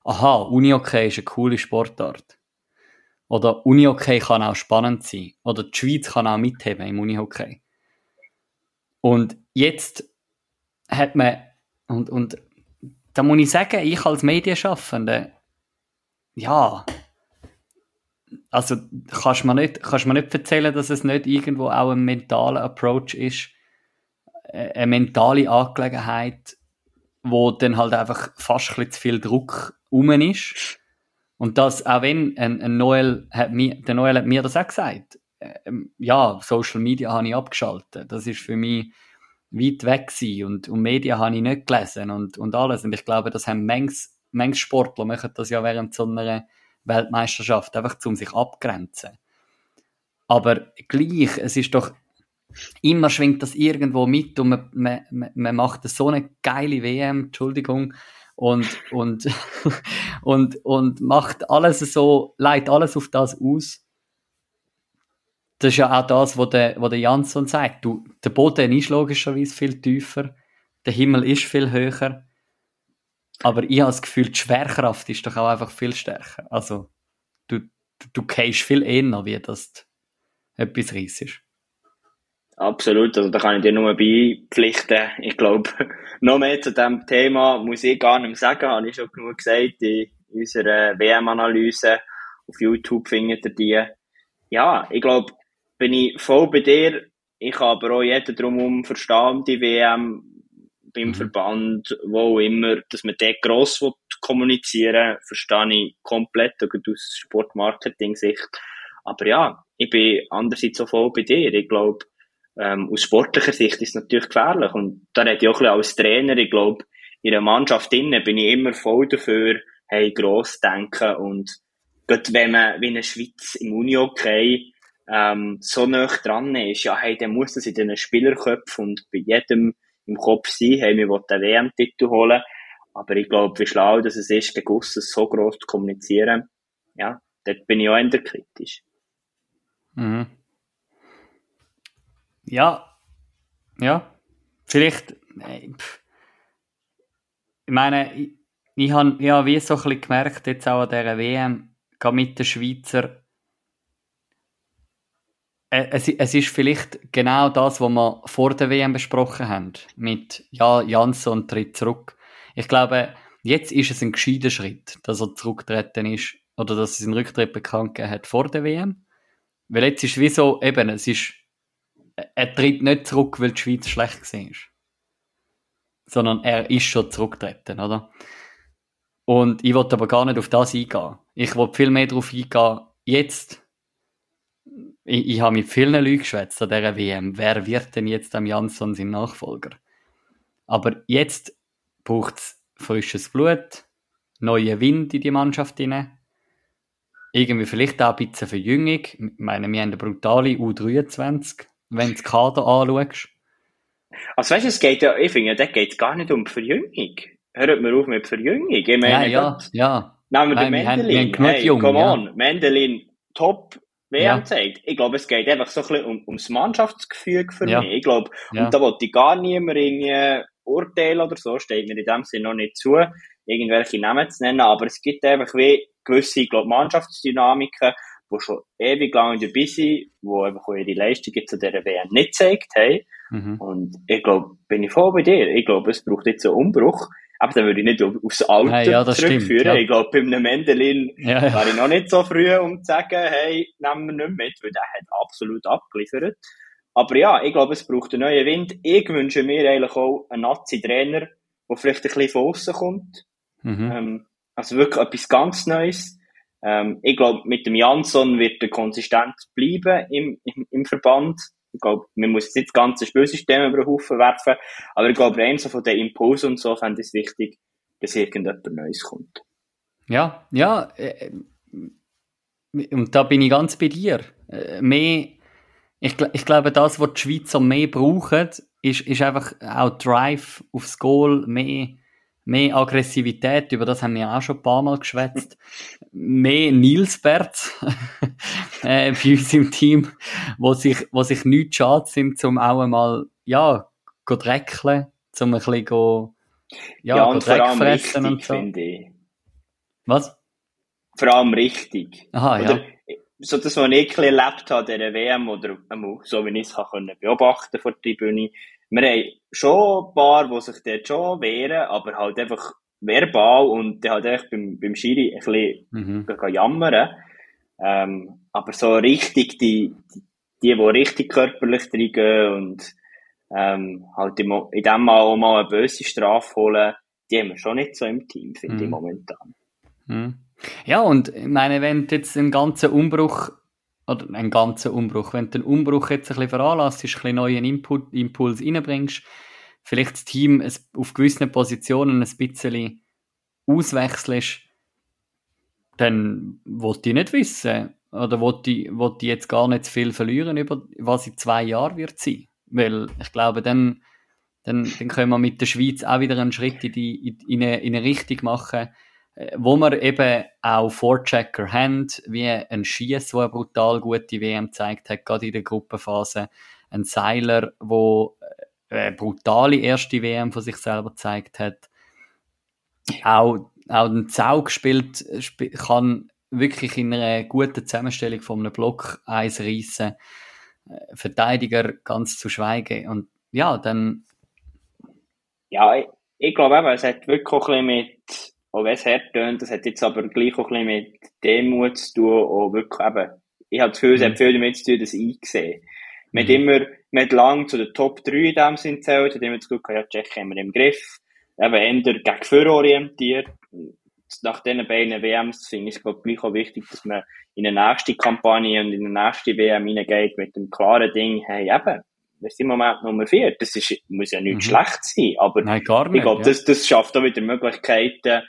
aha, Unihockey ist eine coole Sportart. Oder Unihockey kann auch spannend sein. Oder die Schweiz kann auch mitheben im Unihockey. Und jetzt hat man, und, und da muss ich sagen, ich als Medienschaffende, ja, also kannst mir nicht, kannst mir nicht erzählen, dass es nicht irgendwo auch ein mentaler Approach ist, äh, eine mentale Angelegenheit, wo dann halt einfach fast ein zu viel Druck rum ist. Und das, auch wenn ein, ein Noel hat mir, der Noel hat mir das auch gesagt, ähm, ja, Social Media habe ich abgeschaltet. Das ist für mich weit weg gewesen und, und Medien habe ich nicht gelesen und, und alles. Und ich glaube, das haben manches, manches Sportler machen das ja während so einer Weltmeisterschaft, einfach um sich abgrenzen. Aber gleich, es ist doch, immer schwingt das irgendwo mit und man, man, man macht so eine geile WM, Entschuldigung, und, und, und, und macht alles so, leitet alles auf das aus. Das ist ja auch das, was der, was der Jansson sagt. Du, der Boden ist logischerweise viel tiefer, der Himmel ist viel höher, aber ich habe das Gefühl, die Schwerkraft ist doch auch einfach viel stärker. Also, du, du, du gehst viel eher, wie das etwas riesig Absolut, also da kann ich dir nur beipflichten. Ich glaube, noch mehr zu dem Thema muss ich gar nicht mehr sagen, habe ich schon genug gesagt in unserer WM-Analyse. Auf YouTube findet ihr die. Ja, ich glaube, bin ich voll bei dir. Ich kann aber auch jeden drumherum verstehen, die WM beim mhm. Verband, wo immer, dass man dort gross kommunizieren verstehe ich komplett, aus Sportmarketing-Sicht. Aber ja, ich bin andererseits auch voll bei dir. Ich glaube, ähm, aus sportlicher Sicht ist es natürlich gefährlich. Und da rede ich auch ein bisschen als Trainer. Ich glaube, in einer Mannschaft innen bin ich immer voll dafür, hey, gross denken. Und gerade wenn man, wie in der Schweiz im Uni-Okay, ähm, so nah dran ist, ja, hey, dann muss das in den Spielerköpfen und bei jedem im Kopf sein, hey, wir wollen den WM-Titel holen. Aber ich glaube, wie schlau dass es ist, gegen Ausses so gross zu kommunizieren, ja, dort bin ich auch eher kritisch. Mhm. Ja, ja, vielleicht, äh, ich meine, ich, ich habe ja wie so ein bisschen gemerkt, jetzt auch an dieser WM, mit den Schweizer, es, es ist vielleicht genau das, was wir vor der WM besprochen haben, mit ja, Jansson tritt zurück. Ich glaube, jetzt ist es ein gescheiter Schritt, dass er zurücktreten ist, oder dass er seinen Rücktritt bekannt gegeben hat vor der WM. Weil jetzt ist wie so, eben, es ist er tritt nicht zurück, weil die Schweiz schlecht war. Sondern er ist schon zurückgetreten, oder? Und ich wollte aber gar nicht auf das eingehen. Ich wollte viel mehr darauf eingehen, jetzt, ich, ich habe mit vielen Leuten geschwätzt an dieser WM, wer wird denn jetzt am Jansson sein Nachfolger? Aber jetzt braucht es frisches Blut, neuen Wind in die Mannschaft hinein, irgendwie vielleicht auch ein bisschen Verjüngung. Ich meine, wir haben eine brutale U23, wenn du das Kader anschaust. Also weißt du, es geht ja, ich finde, da geht es gar nicht um Verjüngung. Hört mir auf mit Verjüngung. Ich meine, ja, ja, ja. Nehmen wir den Mendelin. Hey, Jungen, come on. Ja. Mendelin, top WM ja. Ich glaube, es geht einfach so ein bisschen um, ums Mannschaftsgefüge für ja. mich. Ich glaube, ja. und da wollte ich gar niemand irgendwie urteilen oder so, steht mir in dem Sinne noch nicht zu, irgendwelche Namen zu nennen, aber es gibt einfach wie gewisse, ich glaube, Mannschaftsdynamiken, die schon ewig lang dabei sind, die einfach ihre Leistungen zu dieser WM nicht gezeigt haben. Mhm. Und ich glaube, bin ich voll bei dir. Ich glaube, es braucht jetzt einen Umbruch. Aber dann würde ich nicht aufs Alter Nein, ja, zurückführen. Stimmt, ja. Ich glaube, bei einem Mendelin Ja, ja. wäre ich noch nicht so früh, um zu sagen, hey, nehmen wir nicht mit, weil der hat absolut abgeliefert. Aber ja, ich glaube, es braucht einen neuen Wind. Ich wünsche mir eigentlich auch einen Nazi-Trainer, der vielleicht ein bisschen von außen kommt. Mhm. Ähm, also wirklich etwas ganz Neues. Ähm, ich glaube, mit dem Jansson wird er konsistent bleiben im, im, im Verband. Ich glaube, man muss jetzt nicht das ganze Spielsystem über den Haufen werfen, aber ich glaube, rein so von den Impulsen und so fände ich es wichtig, dass irgendjemand Neues kommt. Ja, ja. äh, Und da bin ich ganz bei dir. Äh, Mehr, ich, ich glaube, das, was die Schweizer mehr brauchen, ist, ist einfach auch Drive aufs Goal, mehr, mehr Aggressivität. Über das haben wir auch schon ein paar Mal geschwätzt. Mehr Nilsberts äh, bei uns im Team, wo sich, wo sich nicht schade sind, um auch einmal, ja, go dreckeln, um ein bisschen go, ja, Ja, und vor Dreck allem fressen richtig, und so. finde ich. Was? Vor allem richtig. Aha, Oder, ja. so das, was ich erlebt habe, dieser WM, oder einmal so wie ich es beobachten vor der Tribüne, wir haben schon ein paar, die sich dort schon wehren, aber halt einfach verbal und dann halt einfach beim, beim Schiri ein bisschen Mhm. jammern. Ähm, aber so richtig die, die, die, die richtig körperlich reingehen und ähm, halt im, in dem Mal auch mal eine böse Strafe holen, die haben wir schon nicht so im Team, finde ich Mhm. momentan. Mhm. Ja, und ich meine, wenn du jetzt einen ganzen Umbruch, oder einen ganzen Umbruch, wenn du den Umbruch jetzt ein bisschen veranlasst, ein bisschen neuen Input, Impuls reinbringst, vielleicht das Team auf gewissen Positionen ein bisschen auswechselst, dann wollte ich nicht wissen, oder wollte ich, jetzt gar nicht zu viel verlieren, über was in zwei Jahren wird sein. Weil ich glaube, dann, dann, dann können wir mit der Schweiz auch wieder einen Schritt in, die, in, in, eine, in eine Richtung machen, wo wir eben auch Vorchecker haben, wie ein Schiess, der eine brutal gute WM gezeigt hat, gerade in der Gruppenphase, ein Seiler, wo äh, eine brutale erste WM von sich selber gezeigt hat, auch, auch ein Zau gespielt sp kann wirklich in einer guten Zusammenstellung von einem Block eins reissen, Äh, Verteidiger ganz zu schweigen. Und ja, dann Ja, ich, ich glaube eben, es hat wirklich ein bisschen mit, auch wenn es hart tönt, es hat jetzt aber gleich auch ein bisschen mit Demut zu tun, auch wirklich eben, ich habe das Gefühl, es hat Mhm. viel damit zu tun, dass ich sehe. Man hat Mhm. immer, man hat lang zu den Top 3 in dem Sinn zählt, hat immer das Gefühl, ja, Tschechien haben wir im Griff, eben eher gegen Führer orientiert. Nach diesen beiden WMs finde ich es, glaube ich, gleich auch wichtig, dass man in eine nächste Kampagne und in eine nächste WM hineingeht mit dem klaren Ding, hey, eben, wir sind im Moment Nummer 4. Das ist, muss ja nichts Mhm. schlecht sein, aber nein, nicht. ich glaube, ja. das, das schafft auch wieder Möglichkeiten,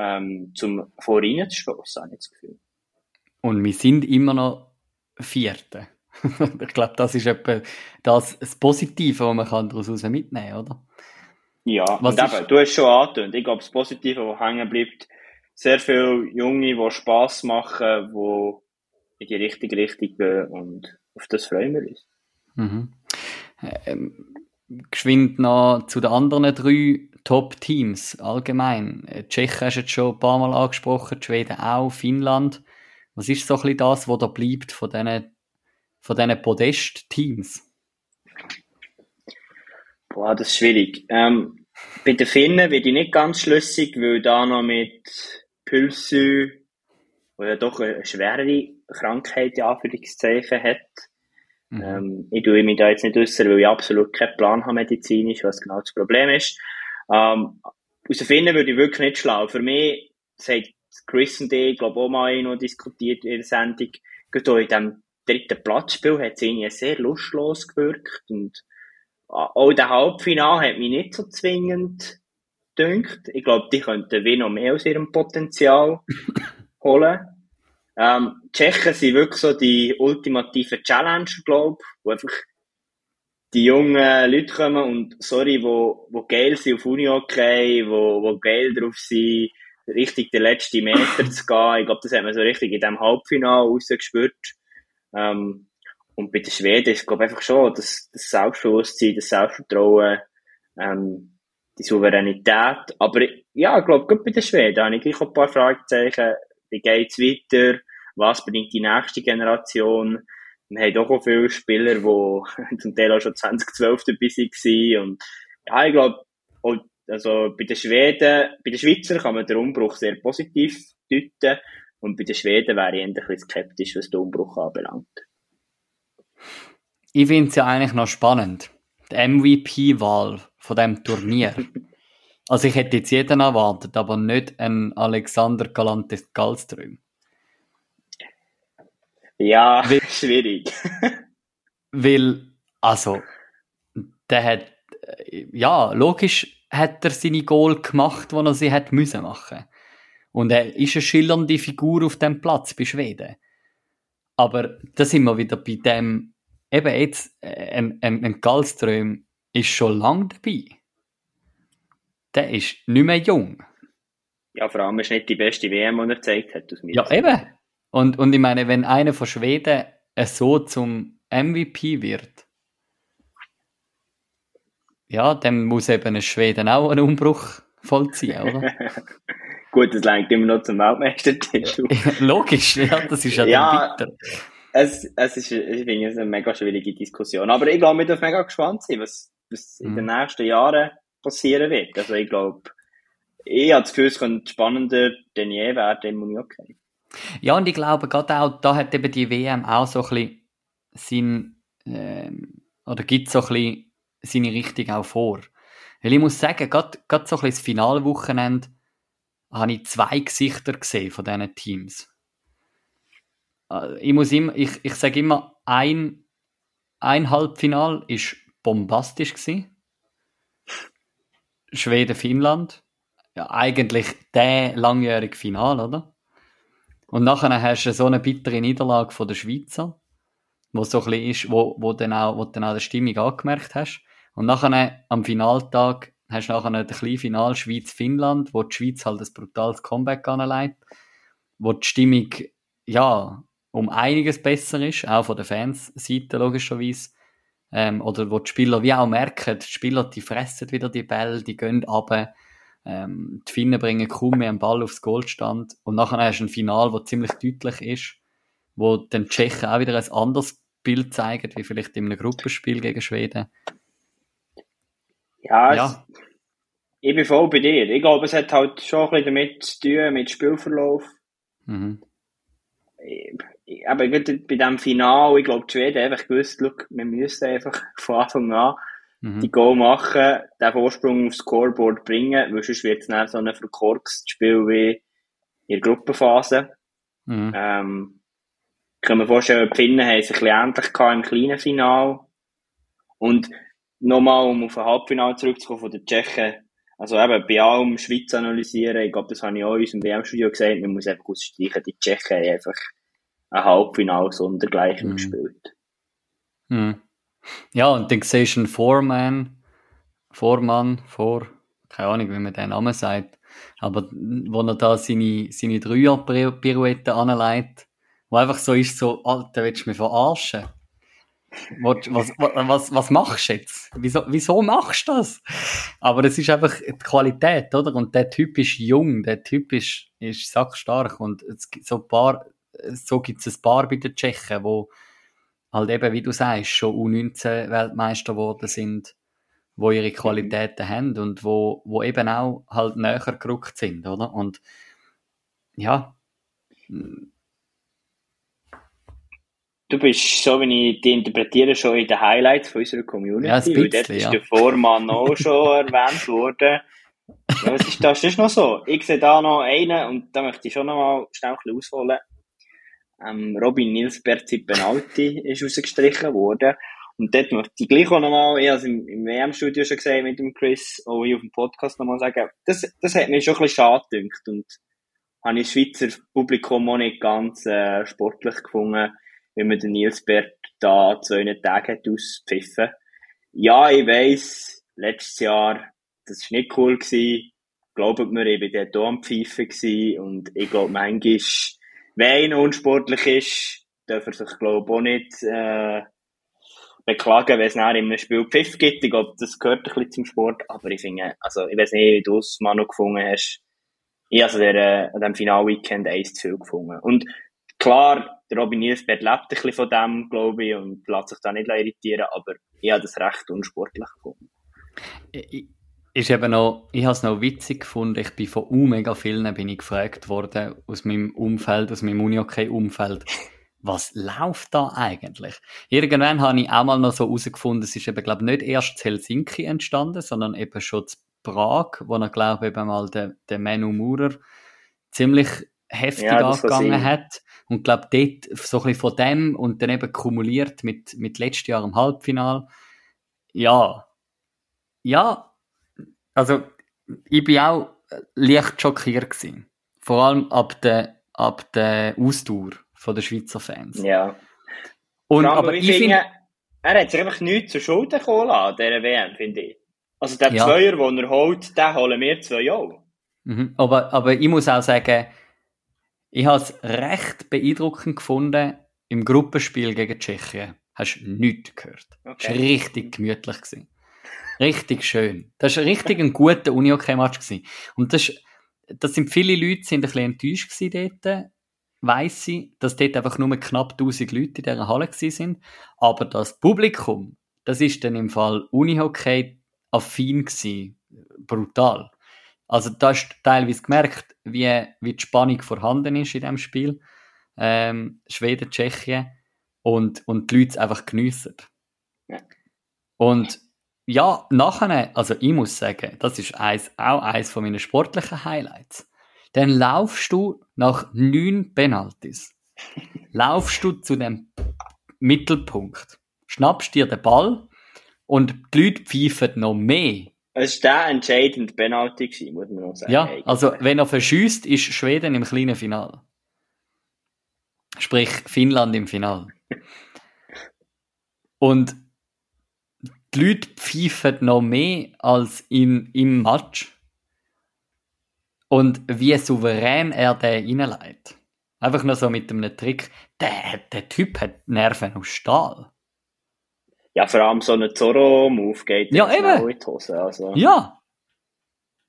ähm, zum vorhin zu stoßen, habe ich das Gefühl. Und wir sind immer noch Vierte. ich glaube, das ist etwa das, das Positive, was man kann daraus mitnehmen kann, oder? Ja, Was und eben, du hast schon angetönt. Ich glaube, das Positive, was hängen bleibt, sehr viele Junge, die Spass machen, die in die richtige Richtung gehen und auf das freuen wir uns. Mhm. Ähm, geschwind noch zu den anderen drei Top-Teams allgemein. Äh, Tschechien hast du jetzt schon ein paar Mal angesprochen, Schweden auch, Finnland. Was ist so ein bisschen das, was da bleibt von diesen, von diesen Podest-Teams? Boah, das ist schwierig. Ähm, bei den Finnen werde ich nicht ganz schlüssig, weil da noch mit Pülsü, wo ja doch eine schwerere Krankheit in Anführungszeichen hat. Mhm. Ähm, ich tue mich da jetzt nicht äußern, weil ich absolut keinen Plan habe medizinisch, was genau das Problem ist. Ähm, aus den Finnen würde ich wirklich nicht schlau. Für mich, hat Chris und ich, glaube auch mal noch diskutiert in der Sendung, gerade in diesem dritten Platzspiel hat es irgendwie sehr lustlos gewirkt und auch der Halbfinale hat mich nicht so zwingend gedünkt. Ich glaube, die könnten wie noch mehr aus ihrem Potenzial holen. Ähm, die Tschechen sind wirklich so die ultimative Challenge, glaube ich, wo einfach die jungen Leute kommen und, sorry, wo, wo geil sind auf Uni-Okay, wo, wo geil drauf sind, richtig den letzten Meter zu gehen. Ich glaube, das hat man so richtig in diesem Halbfinale rausgespürt. Ähm, und bei den Schweden ist, glaube ich, einfach schon das, das Selbstbewusstsein, das Selbstvertrauen, ähm, die Souveränität. Aber ja, ich glaube, gut bei den Schweden habe ich gleich ein paar Fragezeichen. Wie geht's weiter? Was bringt die nächste Generation? Wir haben doch auch viele Spieler, die zum Teil auch schon 2012 dabei waren. Und ja, ich glaube, also bei den Schweden, bei den Schweizer kann man den Umbruch sehr positiv deuten und bei den Schweden wäre ich ein bisschen skeptisch, was den Umbruch anbelangt. Ich finde es ja eigentlich noch spannend. Die MVP-Wahl von dem Turnier. also ich hätte jetzt jeden erwartet, aber nicht einen Alexander Galantes Gallström. Ja, weil, schwierig. weil, also, der hat, ja, logisch hat er seine Goal gemacht, die er sie hat müssen machen. Und er ist eine schillernde Figur auf dem Platz bei Schweden. Aber da sind wir wieder bei dem, eben jetzt, äh, ein, ein, ein Gallström ist schon lange dabei. Der ist nicht mehr jung. Ja, vor allem ist nicht die beste WM, die er gezeigt hat. Aus ja, eben. Und, und ich meine, wenn einer von Schweden so zum MVP wird, ja, dann muss eben ein Schweden auch einen Umbruch vollziehen, oder? Gut, das lenkt immer noch zum Weltmeistertitel. Logisch, ja, das ist ja, ja bitter. Es, es ist, ich finde es eine mega schwierige Diskussion. Aber ich glaube, wir dürfen mega gespannt sein, was, was in den mhm. nächsten Jahren passieren wird. Also ich glaube, ich habe das Gefühl, es könnte spannender denn je werden im Unihockey. Ja, und ich glaube, gerade auch, da hat eben die WM auch so ein bisschen sein, äh, oder gibt so ein bisschen seine Richtung auch vor. Weil ich muss sagen, gerade, gerade so ein bisschen das Finalwochenende habe ich zwei Gesichter gesehen von diesen Teams. Äh, ich muss immer, ich, ich sage immer, ein, ein Halbfinal ist bombastisch gewesen. Schweden-Finnland. Ja, eigentlich der langjährige Final, oder? Und nachher hast du so eine bittere Niederlage von der Schweizer, wo so ein bisschen ist, wo, wo dann auch, wo dann auch die Stimmung angemerkt hast. Und nachher am Finaltag hast du nachher das kleine Final Schweiz-Finnland, wo die Schweiz halt ein brutales Comeback anlegt, wo die Stimmung, ja, um einiges besser ist, auch von der Fans-Seite logischerweise. Ähm, oder wo die Spieler wie auch merken, die Spieler, die fressen wieder die Bälle, die gehen runter, ähm, die Finnen bringen kaum mehr einen Ball aufs Goldstand und nachher hast du ein Final, das ziemlich deutlich ist, wo den Tschechen auch wieder ein anderes Bild zeigen, wie vielleicht in einem Gruppenspiel gegen Schweden. Ja, ja. Es, ich bin voll bei dir. Ich glaube, es hat halt schon ein bisschen damit zu tun, mit Spielverlauf. Mhm. Aber bei diesem Final, ich glaube, die Schweden einfach gewusst, look, wir müssen einfach von Anfang an mhm. die Goal machen, den Vorsprung aufs Scoreboard bringen, weil sonst wird es dann so ein verkorkstes Spiel wie in der Gruppenphase. Mhm. Ähm, ich kann mir vorstellen, die Finnen haben sich ein bisschen ähnlich im kleinen Final. Und nochmal, um auf ein Halbfinale zurückzukommen von den Tschechen, also eben bei allem Schweiz analysieren, ich glaube, das habe ich auch in unserem WM-Studio gesagt, man muss einfach ausstreichen, die Tschechen haben einfach ein Halbfinale sondergleichen mhm. gespielt. Mhm. Ja, und dann siehst du einen Foreman, Vormann, Vor, keine Ahnung, wie man den Namen sagt, aber wo er da seine, seine Dreier-Pirouette anlegt, wo einfach so ist, so, Alter, willst du mich verarschen? Was, was, was, was machst du jetzt? Wieso, wieso machst du das? Aber es ist einfach die Qualität, oder? Und der Typ ist jung, der Typ ist, ist sackstark und es so paar, so gibt es ein paar bei den Tschechen, wo halt eben, wie du sagst, schon U19 Weltmeister geworden sind, wo ihre Qualitäten haben und wo, wo eben auch halt näher gerückt sind, oder? Und ja, Du bist, so wie ich die interpretiere, schon in den Highlights von unserer Community. Ja, bisschen, weil dort ja. ist der Vormann auch schon erwähnt worden. Ja, was ist das? Das ist noch so. Ich sehe da noch einen, und da möchte ich schon noch mal schnell ein bisschen ausholen. Ähm, Robin Nilsberg Penalty ist rausgestrichen worden. Und dort möchte ich gleich auch noch mal, ich habe es im, WM-Studio schon gesehen mit dem Chris, auch hier auf dem Podcast noch mal sagen, das, das hat mich schon ein bisschen schade gedacht. Und habe ich Schweizer Publikum auch nicht ganz äh, sportlich gefunden wie man den Nils Bert da zwei Tage hat auspfiffen. Ja, ich weiss, letztes Jahr, das war nicht cool gewesen. Glaubt mir, ich war dort auch am Pfeifen gewesen. Und ich glaube, manchmal, wenn einer unsportlich ist, darf er sich, glaube ich, auch nicht, äh, beklagen, wenn es nachher in einem Spiel Pfiff gibt. Ich glaube, das gehört ein bisschen zum Sport. Aber ich finde, also, ich weiß nicht, wie du es, Manu, gefunden hast. Ich habe an diesem Final-Weekend eins zu viel gefunden. Und klar, der Robin Nielsberg lebt ein bisschen von dem, glaube ich, und lässt sich da nicht irritieren, aber ich habe das recht unsportlich gefunden. Ich, ist eben noch, ich habe es noch witzig gefunden, ich bin von u mega vielen bin ich gefragt worden, aus meinem Umfeld, aus meinem Unihockey-Umfeld, was läuft da eigentlich? Irgendwann habe ich auch mal noch so herausgefunden, es ist eben, glaube ich, nicht erst zu Helsinki entstanden, sondern eben schon zu Prag, wo er, glaube ich, eben mal der, der Manu Maurer ziemlich heftig Ja, angegangen hat. Und glaube dort so ein bisschen von dem und dann eben kumuliert mit, mit letztes Jahr im Halbfinal. Ja. Ja. Also, ich bin auch leicht schockiert gewesen. Vor allem ab der, ab der Ausdauer von den Schweizer Fans. Ja. Und, allem, aber ich finde, er hat sich einfach nichts zu Schulden kommen lassen, dieser WM, finde ich. Also der Ja. Zweier, den er holt, den holen wir zwei auch. Mhm. Aber, aber ich muss auch sagen, ich habe es recht beeindruckend gefunden im Gruppenspiel gegen Tschechien. Hast du nichts gehört. Okay. Es war richtig gemütlich. Gewesen. Richtig schön. Das war richtig ein guter Uni-Hockey-Match. gewesen. Und das, ist- das sind viele Leute sind ein bisschen enttäuscht gewesen dort. Weiss ich, dass dort einfach nur knapp 1000 Leute in dieser Halle gewesen sind. Aber das Publikum, das ist dann im Fall Uni-Hockey affin gewesen. Brutal. Also da hast teilweise gemerkt, wie, wie die Spannung vorhanden ist in diesem Spiel. Ähm, Schweden, Tschechien. Und, und die Leute es einfach geniessen. Ja. Und ja, nachher, also ich muss sagen, das ist eins, auch eins von meinen sportlichen Highlights. Dann laufst du nach neun Penalties, laufst du zu dem Mittelpunkt, schnappst dir den Ball und die Leute pfeifen noch mehr. Es war der entscheidende Penalty, gewesen, muss man noch sagen. Ja, also wenn er verschießt, ist Schweden im kleinen Final. Sprich Finnland im Final. Und die Leute pfeifen noch mehr als in, im Match. Und wie souverän er den reinlegt. Einfach nur so mit einem Trick. Der, der Typ hat Nerven aus Stahl. Ja, vor allem so ein Zorro-Move geht Ja, eben. in die Hose. Also. Ja,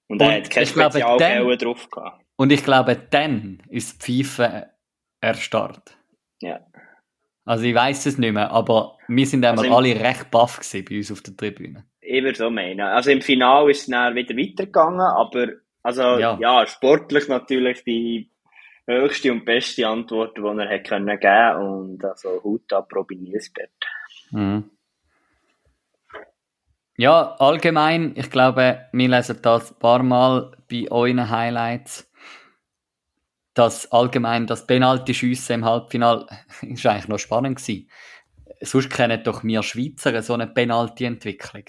Und er Und hat keine Spezialgelle drauf gehabt. Und ich glaube, dann ist das Pfeifen erstarrt. Ja. Also ich weiß es nicht mehr, aber wir sind einmal Also im- alle recht baff gewesen bei uns auf der Tribüne. Ich würde so meinen. Also im Finale ist es dann wieder weitergegangen, aber also, Ja. ja. sportlich natürlich die höchste und beste Antwort, die er hätte können geben und also Hut ab Robin Nielsberg. Mhm. Ja, allgemein, ich glaube, wir lesen das ein paar Mal bei euren Highlights, dass allgemein das Penalty-Schiessen im Halbfinale ist eigentlich noch spannend gewesen. Sonst kennen doch wir Schweizer so eine Penalty-Entwicklung.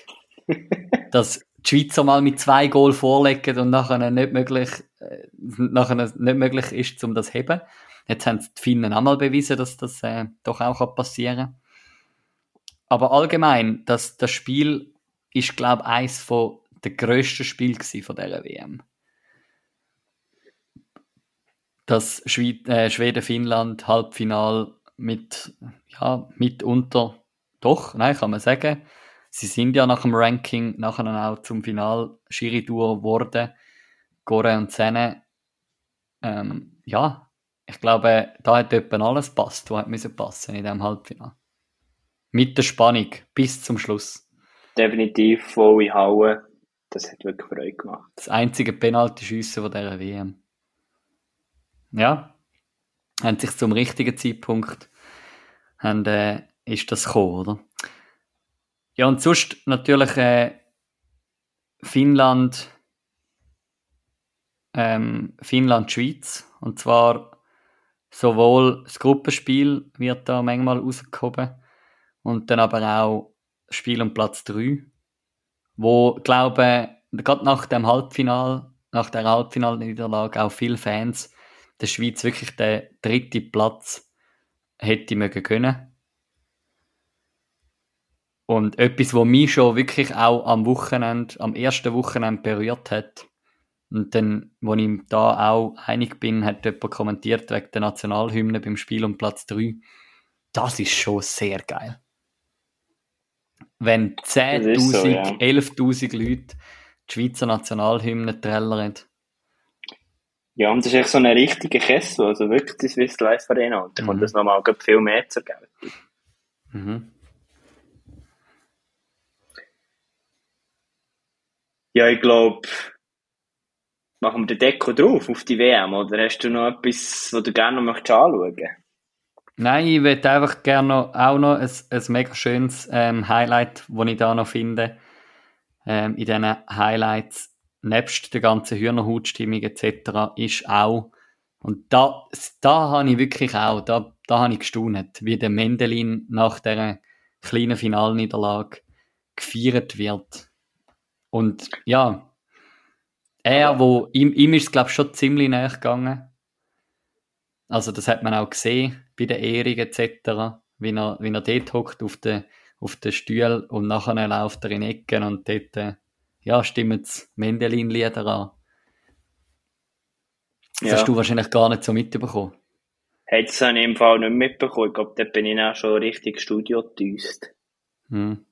dass die Schweizer mal mit zwei Goal vorlegen und nachher nicht möglich, äh, nachher nicht möglich ist, um das zu heben. Jetzt haben die Finnen auch mal bewiesen, dass das äh, doch auch passieren kann. Aber allgemein, das, das Spiel ist, glaube ich, eines der grössten Spiel gsi von dieser WM. Das Schwed äh, Schweden-Finnland Halbfinal mit, ja, mitunter, doch, nein, kann man sagen. Sie sind ja nach dem Ranking nachher auch zum Final Schiri-Tour geworden. Gore und Zene. Ähm, ja, ich glaube, da hat etwa alles passt, was hat müssen passen in diesem Halbfinale. Mit der Spannung bis zum Schluss. Definitiv volle Halle. Das hat wirklich Freude gemacht. Das einzige Penalty-Schiessen von dieser WM. Ja, haben sich zum richtigen Zeitpunkt haben, äh, ist das gekommen, oder? Ja, und sonst natürlich äh, Finnland, ähm, Finnland-Schweiz. Und zwar sowohl das Gruppenspiel wird da manchmal rausgehoben und dann aber auch Spiel um Platz 3, wo, glaube gerade nach dem Halbfinal, nach der Halbfinalniederlage auch viele Fans der Schweiz wirklich den dritten Platz hätte mögen können. Und etwas, was mich schon wirklich auch am Wochenende, am ersten Wochenende berührt hat, und dann, wo ich da auch einig bin, hat jemand kommentiert wegen der Nationalhymne beim Spiel um Platz 3. Das ist schon sehr geil. Wenn 10.000, Das ist so, ja. 11.000 Leute die Schweizer Nationalhymne trällern. Ja, und das ist echt so ein richtiger Kessel, also wirklich die Swiss Life Arena. Und da kommt Mhm. das nochmal viel mehr zur Geltung. Mhm. Ja, ich glaube, machen wir den Deko drauf auf die WM oder hast du noch etwas, was du gerne noch möchtest anschauen? Nein, ich würde einfach gerne auch noch ein, ein mega schönes ähm, Highlight, das ich da noch finde. Ähm, in diesen Highlights, nebst der ganzen Hühnerhautstimmung etc., ist auch, und da, da habe ich wirklich auch, da, da habe ich gestaunt, wie der Mendelin nach dieser kleinen Finalniederlage gefeiert wird. Und ja, er, wo, ihm, ihm ist es, glaube ich, schon ziemlich näher gegangen. Also, das hat man auch gesehen bei der Ehrung etc., wie er, wie er dort hockt auf den, auf den Stuhl und nachher läuft er in Ecken und dort, äh, ja, stimmen das Mendelin-Lieder an. Das Ja. hast du wahrscheinlich gar nicht so mitbekommen. Hat es in dem Fall nicht mitbekommen. Ich glaube, dort bin ich auch schon richtig Studio getäuscht. Hm.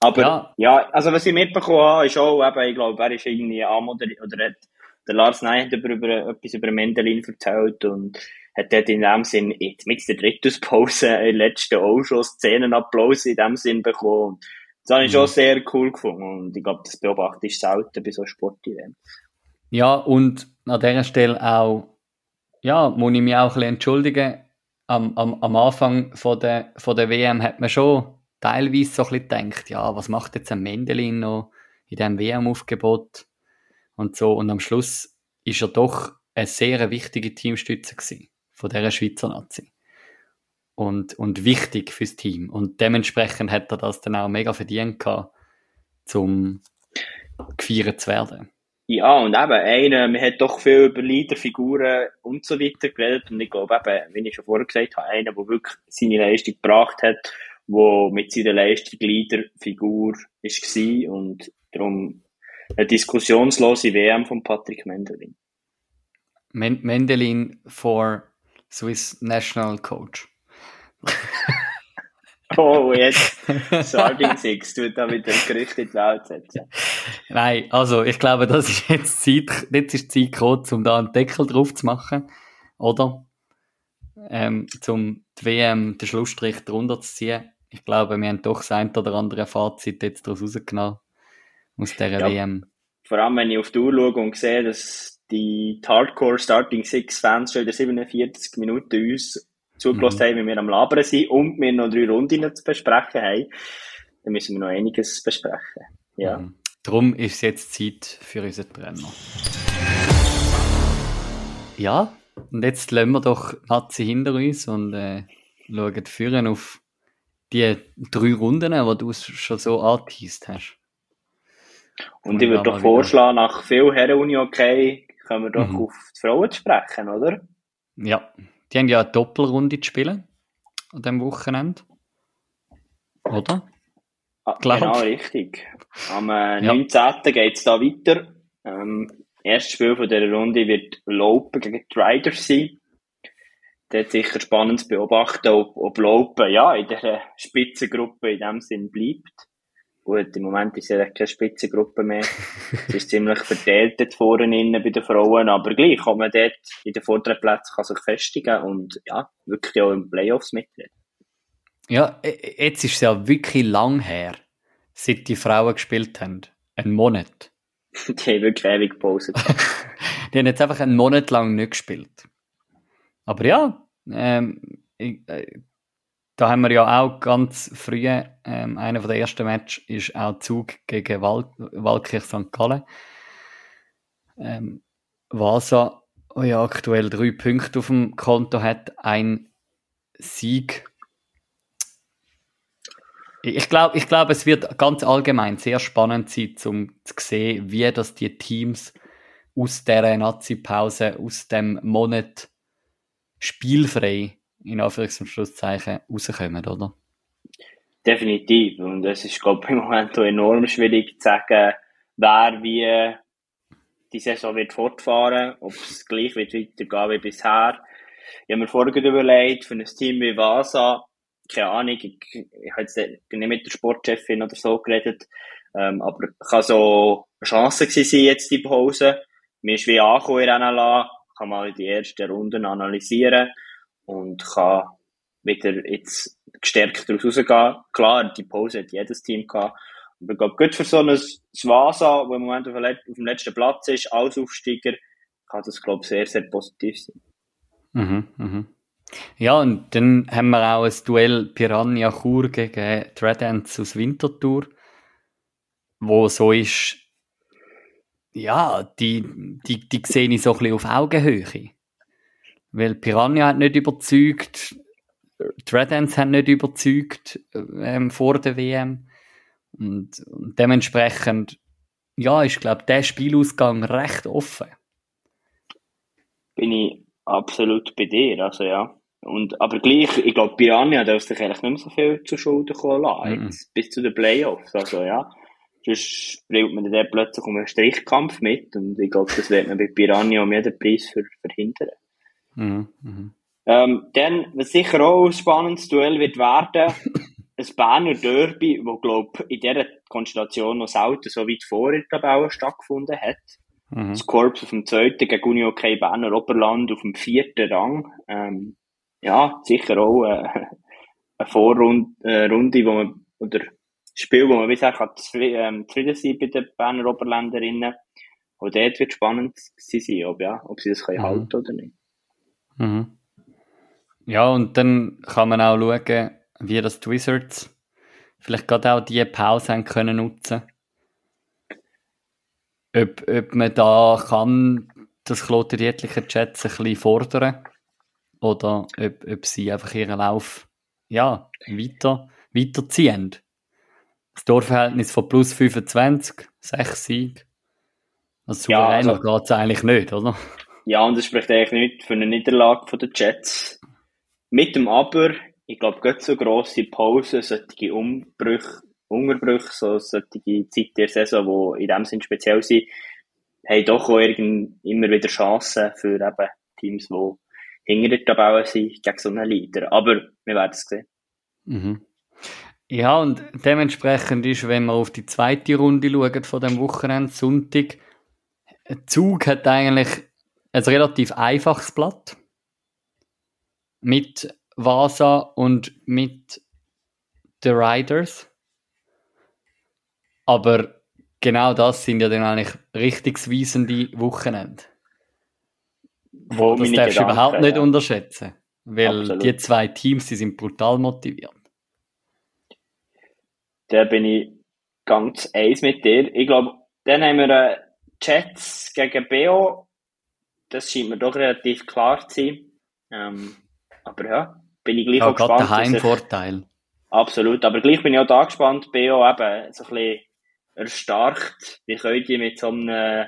Aber Ja. ja. also was ich mitbekommen habe, ist auch, eben, ich glaube, er ist irgendwie anmoderiert, oder hat, der Lars Ney hat über, über, etwas über Mendelin erzählt und hat dort in dem Sinn, jetzt mit der Drittauspause, in der letzten auch schon Szenenapplaus in dem Sinn bekommen. Das habe ich Mhm. schon sehr cool gefunden und ich glaube, das beobachte ich selten bei so Sportevents. Ja, und an dieser Stelle auch, ja, muss ich mich auch ein bisschen entschuldigen. Am, am, am Anfang von der, von der WM hat man schon teilweise so ein bisschen gedacht, ja, was macht jetzt ein Mendelin noch in diesem WM-Aufgebot und so. Und am Schluss ist er doch eine sehr wichtige Teamstütze gewesen von dieser Schweizer Nazi. Und, und wichtig fürs Team. Und dementsprechend hat er das dann auch mega verdient gehabt, zum gefeiert zu werden. Ja, und eben, einer, man hat doch viel über Leaderfiguren und so weiter geredet. Und ich glaube eben, wie ich schon vorher gesagt habe, einer, der wirklich seine Leistung gebracht hat, der mit seiner Leistung Leaderfigur ist war und darum eine diskussionslose WM von Patrick Mendelin. Men Mendelin for Swiss National Coach. Oh, jetzt Starting Six tut da wieder ein Gerücht in die Welt setzen. Nein, also ich glaube, das ist jetzt Zeit, jetzt ist die Zeit gekommen, um da einen Deckel drauf zu machen, oder? Ähm, zum die WM den Schlussstrich drunter zu ziehen. Ich glaube, wir haben doch das ein oder andere Fazit jetzt daraus rausgenommen. Aus dieser Ja. WM. Vor allem, wenn ich auf die Uhr schaue und sehe, dass die Hardcore Starting Six Fans schon in den 47 Minuten uns zugelassen Mhm. haben, wie wir am Labern sind und wir noch drei Runden zu besprechen haben, dann müssen wir noch einiges besprechen. Ja. Mhm. Darum ist es jetzt Zeit für unseren Trainer. Ja, und jetzt lassen wir doch Nazi hinter uns und äh, schauen führen auf die drei Runden, die du schon so angeteased hast. Und ich würde doch vorschlagen, nach viel Herren-Uni okay, können wir doch Mhm. auf die Frauen sprechen, oder? Ja, die haben ja eine Doppelrunde zu spielen an diesem Wochenende. Oder? Ah. Genau, richtig. Am äh, Ja. 19. geht es da weiter. Ähm, erstes Spiel von dieser Runde wird Lopen gegen die Riders sein. Dort sicher spannend zu beobachten, ob, ob Lopen ja, in dieser Spitzengruppe in dem Sinn bleibt. Gut, im Moment ist es ja keine Spitzengruppe mehr. es ist ziemlich verteilt dort vorne innen bei den Frauen, aber gleich kann man dort in den vorderen Plätzen kann sich festigen und ja, wirklich auch im Playoffs mitreden. Ja, e- jetzt ist es ja wirklich lang her, seit die Frauen gespielt haben. Ein Monat. Die haben wirklich ewig Pause. Die haben jetzt einfach einen Monat lang nicht gespielt. Aber ja, ähm, ich, äh, da haben wir ja auch ganz früh, ähm, einer der ersten Match ist auch Zug gegen Wal Waldkirch St. Gallen. Ähm, Vasa, oh ja aktuell drei Punkte auf dem Konto hat, ein Sieg. Ich glaube, ich glaube, es wird ganz allgemein sehr spannend sein, um zu sehen, wie das die Teams aus dieser Nazi-Pause, aus dem Monat spielfrei, in Anführungs- und Schlusszeichen, rauskommen, oder? Definitiv. Und es ist, glaube ich, im Moment enorm schwierig zu sagen, wer wie die Saison wird fortfahren, ob es gleich wird weitergehen wie bisher. Ich habe mir vorher überlegt, für ein Team wie Vasa, keine Ahnung, ich, ich habe jetzt nicht mit der Sportchefin oder so geredet, ähm, aber kann so eine Chance sein, jetzt die Pause. Mir ist wie angekommen in NLA, kann mal die ersten Runden analysieren und kann wieder jetzt gestärkt daraus rausgehen. Klar, die Pause hat jedes Team gehabt, ich glaube, gut für so ein Svasa, der im Moment auf, dem letzten Platz ist, als Aufsteiger, kann das, glaube ich, sehr, sehr positiv sein. Mhm, mhm. Ja, und dann haben wir auch ein Duell Piranha Chur gegen Dreadance aus Winterthur, wo so ist, ja, die, die, die sehe ich so ein bisschen auf Augenhöhe. Weil Piranha hat nicht überzeugt, Dreadance hat nicht überzeugt ähm, vor der WM. Und, und dementsprechend, ja, ist, glaube der Spielausgang recht offen. Bin ich absolut bei dir, also ja. Und, aber gleich, ich glaube, Piranha darf sich eigentlich nicht mehr so viel zu Schulden kommen lassen, mm -mm. bis zu den Playoffs, also ja. Sonst spielt man dann plötzlich um einen Strichkampf mit und ich glaube, das wird man bei Piranha um jeden Preis für, verhindern. Mm -hmm. ähm, dann, was sicher auch ein spannendes Duell wird werden, ein Berner Derby, wo glaube in dieser Konstellation noch selten so weit vor in der Tabelle stattgefunden hat. Mhm. Das Korps auf dem zweiten gegen Union K Berner Oberland auf dem vierten Rang. Ähm, ja, sicher auch äh, eine Vorrunde, äh, Runde, wo man, oder Spiel, wo man bisher kann ähm, zufrieden sein bei den Berner Oberländerinnen. Und dort wird spannend sein, ob, ja, ob sie das können mhm. halten oder nicht. Mhm. Ja, und dann kann man auch schauen, wie das die Wizards vielleicht gerade auch diese Pause haben können nutzen. Ob, ob man da kann das kloterietliche Chats ein bisschen fordern oder ob, ob sie einfach ihren Lauf ja, weiter, weiterziehen. Das Torverhältnis von plus 25, 6 Sieg. Also souverän ja, also, geht es eigentlich nicht, oder? Ja, und das spricht eigentlich nicht für eine Niederlage der Jets. Mit dem Aber, ich glaube, gerade so grosse Pausen, solche Umbrüche, Unterbrüche, so solche Zeit der Saison, die in dem Sinn speziell sind, haben doch auch immer wieder Chancen für eben Teams, die hinter der Tabelle sind, gegen so einen Leader. Aber wir werden es sehen. Mhm. Ja, und dementsprechend ist, wenn wir auf die zweite Runde schauen von dem Wochenende, Sonntag, Zug hat eigentlich ein relativ einfaches Blatt. Mit Vasa und mit The Riders. Aber genau das sind ja dann eigentlich richtungsweisende Wochenende. Wo das darfst du überhaupt nicht ja. unterschätzen. Weil Absolut. die zwei Teams, die sind brutal motiviert. Da bin ich ganz eins mit dir. Ich glaube, dann haben wir äh, Jets gegen BO. Das scheint mir doch relativ klar zu sein. Ähm, aber ja, bin ich gleich ja, auch gespannt. der Heimvorteil. Absolut, aber gleich bin ich auch da gespannt. BO eben so ein bisschen erstarkt. Wie könnt ihr mit so einem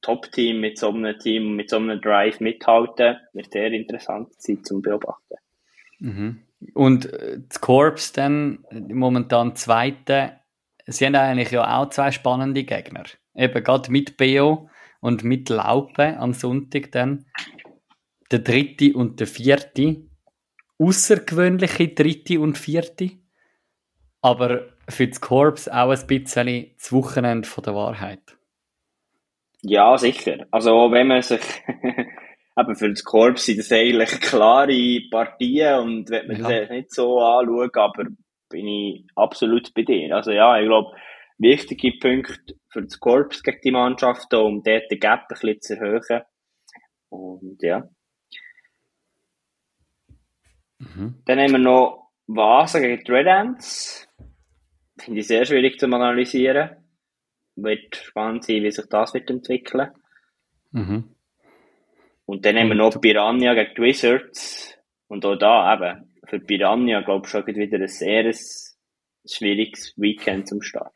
Top-Team, mit so einem Team, mit so einem Drive mithalten? Wird sehr interessant sein zum Beobachten. Mhm. Und äh, das Corps dann, momentan Zweite, sie haben eigentlich ja auch zwei spannende Gegner. Eben gerade mit BO und mit Laupe am Sonntag dann. Der dritte und der vierte. Außergewöhnliche dritte und vierte. Aber für das Corps auch ein bisschen das Wochenende von der Wahrheit. Ja, sicher. Also, wenn man sich eben für das Korps sind das eigentlich klare Partien und wenn man ja. das nicht so anschauen, aber bin ich absolut bei dir. Also ja, ich glaube, wichtige Punkte für das Korps gegen die Mannschaft, um dort den Gap ein bisschen zu erhöhen. Und ja. Mhm. Dann haben wir noch Vasa gegen die Red Ants. Finde ich sehr schwierig zu analysieren. Wird spannend sein, wie sich das wird entwickeln. Mhm. Und dann haben wir noch Piranha gegen die Wizards. Und auch da eben, für Piranha, glaube ich, schon wieder ein sehr schwieriges Weekend zum Start.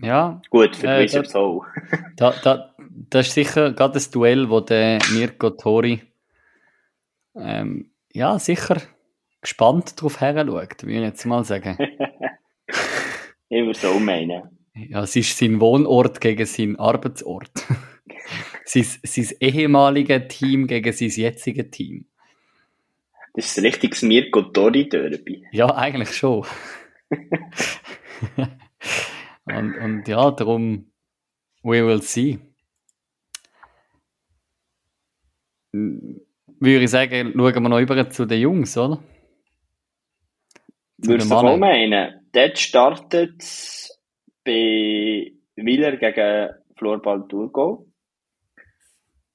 Ja. Gut, für äh, Wizards auch. da, da, das ist sicher gerade das Duell, wo der Mirko Tori ähm, ja, sicher gespannt darauf her schaut, würde ich jetzt mal sagen. ich würde so meinen. Ja, es ist sein Wohnort gegen seinen Arbeitsort sein, sein ehemaliges Team gegen sein jetziges Team. Das ist ein richtiges Mirko Tori Derby. Ja, eigentlich schon. Und, und ja, darum, we will see. Würde ich sagen, schauen wir noch über zu den Jungs, oder? Würdest du auch meinen? dort startet bei Wieler gegen Florball Thurgau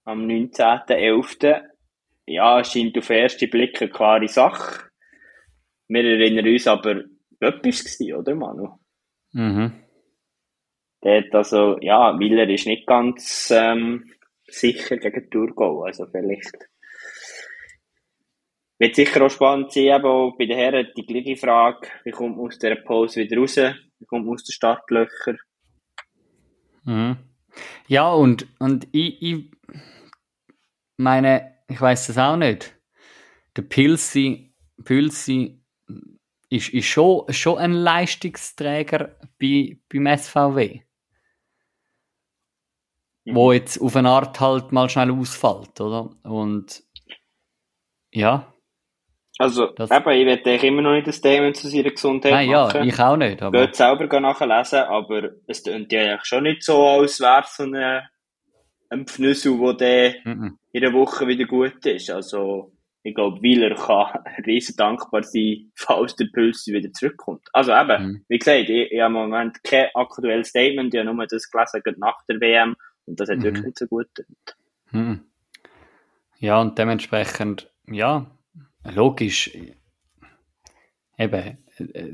am 19.11. Ja, scheint auf den ersten Blick eine klare Sache. Wir erinnern uns aber, etwas gewesen, oder Manu? Mhm. Der hat also, ja, Wieler ist nicht ganz ähm, sicher gegen Thurgau, also vielleicht wird sicher auch spannend sein, eben bei den Herren die gleiche Frage, wie kommt man aus dieser Pause wieder raus, wie kommt man aus den Startlöchern. Mhm. Ja, und, und ich, ich meine, ich weiß das auch nicht. Der Pilsi, Pilsi ist, ist schon, schon ein Leistungsträger bei, beim SVW. Mhm. Wo jetzt auf eine Art halt mal schnell ausfällt, oder? Und ja, Also, Das- eben, ich werde eigentlich immer noch nicht das Statement zu seiner Gesundheit nein, ja, machen. ich auch nicht, aber Geht selber nachlesen, aber es klingt ja eigentlich schon nicht so, als wäre es so ein, ein Pfnüssel, der dann mhm. in einer Woche wieder gut ist. Also, ich glaube, Wieler kann riesen dankbar sein, falls der Puls wieder zurückkommt. Also eben, Mhm. wie gesagt, ich, ich habe im Moment kein aktuelles Statement, ich habe nur das gelesen gerade nach der WM und das hat Mhm. wirklich nicht so gut getan. Mhm. Ja, und dementsprechend, ja, logisch. Eben,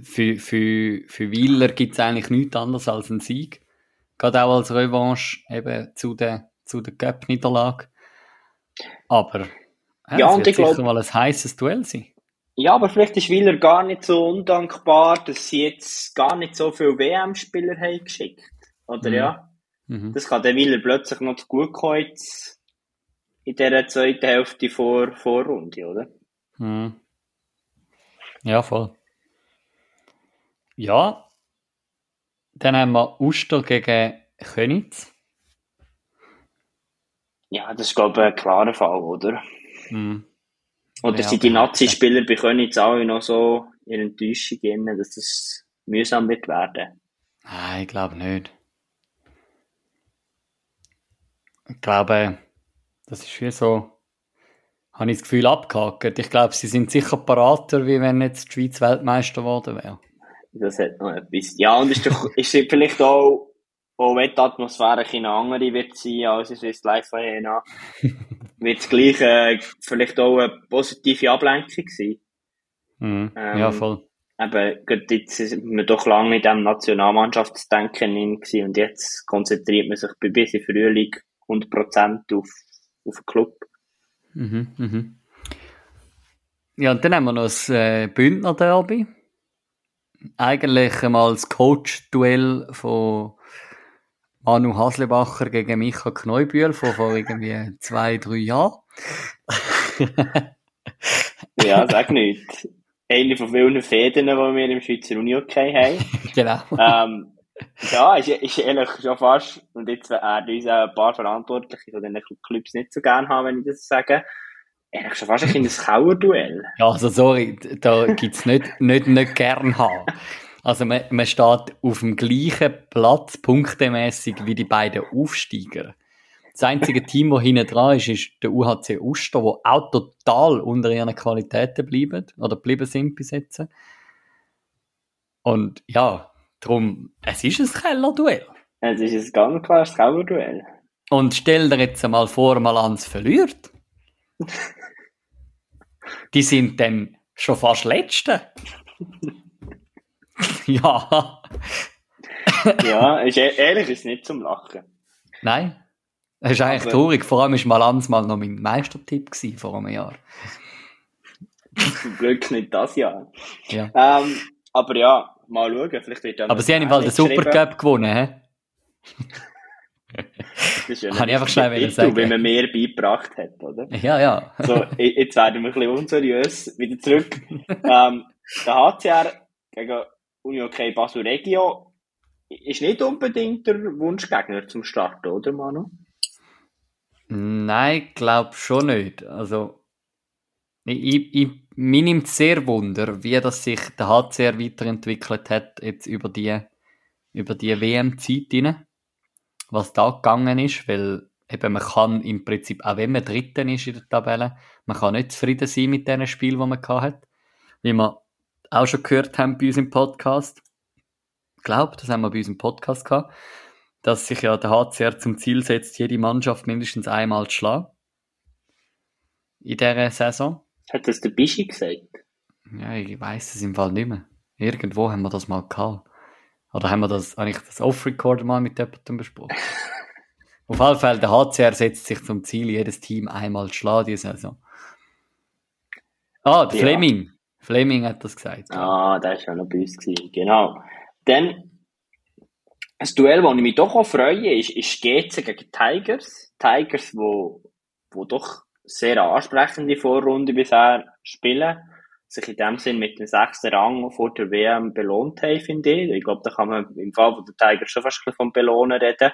für, für, für Wieler gibt es eigentlich nichts anderes als einen Sieg. Gerade auch als Revanche eben zu der, zu der Cup-Niederlage. Aber ja, Ja, und wird ich glaub- sicher mal ein heißes Duell sein. Ja, aber vielleicht ist Wieler gar nicht so undankbar, dass sie jetzt gar nicht so viele WM-Spieler haben geschickt. Oder Mhm. ja? Mhm. Das kann der Wieler plötzlich noch zu gut kommen in dieser zweiten Hälfte vor Vorrunde, oder? Mhm. Ja, voll. Ja, dann haben wir Uster gegen Könitz. Ja, das ist, glaube ich, ein klarer Fall, oder? Mhm. Oder Ja, sind die Nazi-Spieler bei Königs alle noch so in Enttäuschung drin, dass das mühsam wird werden? Nein, ich glaube nicht. Ich glaube, das ist wie so, habe ich das Gefühl, abgehakt. Ich glaube, sie sind sicher parater, wie wenn jetzt die Schweiz Weltmeister geworden wäre. Das hat noch etwas. Ja, und ist doch, ist vielleicht auch, auch wenn die Atmosphäre eine andere wird sein, als es ist live Arena, wird es gleich, äh, vielleicht auch eine positive Ablenkung sein. Mhm. Ähm, ja, voll. Gerade jetzt sind wir doch lange in diesem Nationalmannschaftsdenken drin und jetzt konzentriert man sich bei bisschen Frühling 100% auf, auf den Club. Mhm, mhm. Ja, und dann haben wir noch das äh, Bündner Derby. Eigentlich einmal das Coach-Duell von Manu Haslebacher gegen Micha Kneubühl von vor irgendwie zwei, drei Jahren. Ja, sag nicht. Eine von vielen Fäden, die wir im Schweizer Uni-Hockey haben. genau. ähm, ja, ist, ist ehrlich schon fast, und jetzt werden uns auch ein paar Verantwortliche von diesen Clubs nicht so gerne haben, wenn ich das sage, ehrlich schon fast ein kleines Kauerduell. Ja, also sorry, da gibt's nicht, nicht, nicht gern haben. Also man, man steht auf dem gleichen Platz, punktemäßig, wie die beiden Aufsteiger. Das einzige Team, das hinten dran ist, ist der UHC Uster, wo auch total unter ihren Qualitäten bleiben, oder geblieben sind bis jetzt. Und ja, darum, es ist ein Kellerduell. Es ist ein ganz klares Kauerduell. Und stell dir jetzt einmal vor, Malanz verliert. Die sind dann schon fast Letzte. ja. Ja, ist, e- ehrlich ist nicht zum Lachen. Nein. Das ist eigentlich Aber- traurig. Vor allem war Malanz mal noch mein Meistertipp gewesen vor einem Jahr. Zum Glück nicht das Jahr. Ja. Ähm, aber ja, mal schauen. Vielleicht wird ja Aber sie haben im Fall den Supercup gewonnen, hä? Das ist ja Kann ich einfach schnell Titel, sagen. Wie man mehr beigebracht hat, oder? Ja, ja. So, jetzt werden wir ein bisschen unseriös. Wieder zurück. ähm, der HCR gegen Uni OK Basel Regio ist nicht unbedingt der Wunschgegner zum Starten, oder Manu? Nein, glaub schon nicht. Also, ich, ich, ich, mir nimmt sehr Wunder, wie das sich der HCR weiterentwickelt hat, jetzt über die, über die WM-Zeit. Was da gegangen ist, weil eben man kann im Prinzip, auch wenn man Dritten ist in der Tabelle, man kann nicht zufrieden sein mit diesen Spielen, die man hat. Wie wir auch schon gehört haben bei uns im Podcast. glaube, das haben wir bei unserem Podcast gehabt, dass sich ja der HCR zum Ziel setzt, jede Mannschaft mindestens einmal zu schlagen. In dieser Saison. Hat das der Bischi gesagt? Ja, ich weiß es im Fall nicht mehr. Irgendwo haben wir das mal gehabt. Oder haben wir das, eigentlich das Off-Record mal mit jemandem besprochen? Auf jeden Fall, der HCR setzt sich zum Ziel, jedes Team einmal zu schlagen diese Saison. Ah, der Ja. Fleming. Fleming hat das gesagt. Ah, der war ja noch bei uns. Gewesen. Genau. Dann, ein Duell, das ich mich doch auch freue, ist, ist GC gegen Tigers. Tigers, wo, wo doch sehr ansprechende Vorrunde bisher spielen, sich in dem Sinn mit dem sechsten Rang vor der WM belohnt haben, finde ich. Ich glaube, da kann man im Fall von der Tigers schon fast vom Belohnen reden,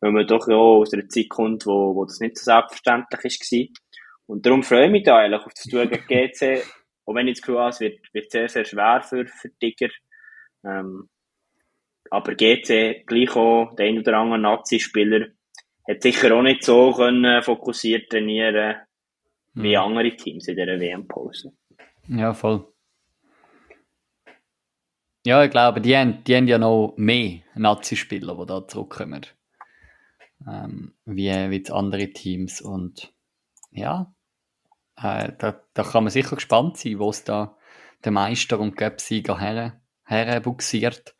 weil man doch ja aus einer Zeit kommt, wo, wo das nicht so selbstverständlich war. Und darum freue ich mich da eigentlich auf das Duell gegen GC. Auch wenn ich das Gefühl habe, es wird, wird sehr, sehr schwer für, für Tiger. Ähm, aber GC, gleich auch, der ein oder andere Nazi-Spieler, hat sicher auch nicht so können fokussiert trainieren wie Mhm. andere Teams in dieser WM-Pause. Ja, voll. Ja, ich glaube, die haben, die haben ja noch mehr Nazi-Spieler, die da zurückkommen. Ähm, wie, wie die andere Teams. Und ja, äh, da, da kann man sicher gespannt sein, wo es da der Meister und Göpsieger her, herbuxiert.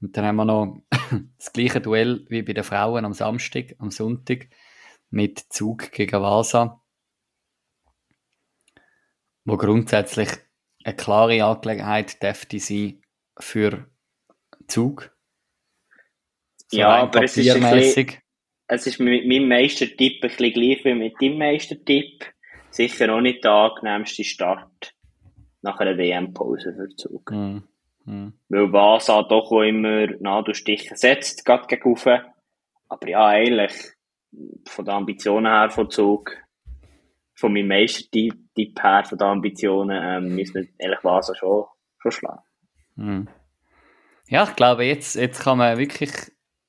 Und dann haben wir noch das gleiche Duell wie bei den Frauen am Samstag, am Sonntag, mit Zug gegen Vasa wo grundsätzlich eine klare Angelegenheit dürfte sein für Zug. Ja, rein aber es ist ein papiermässig. Es ist mit meinem Meistertipp ein bisschen gleich wie mit deinem Meistertipp. Sicher auch nicht der angenehmste Start nach einer WM-Pause für Zug. Hm, hm. Weil Vasa doch auch immer Nadelstiche setzt, gerade gegen rauf. Aber ja, eigentlich, von den Ambitionen her von Zug, von meinem Meistertipp her, von den Ambitionen, ähm, müssen wir ehrlich Vasa schon, schon schlagen. Hm. Ja, ich glaube, jetzt, jetzt kann man wirklich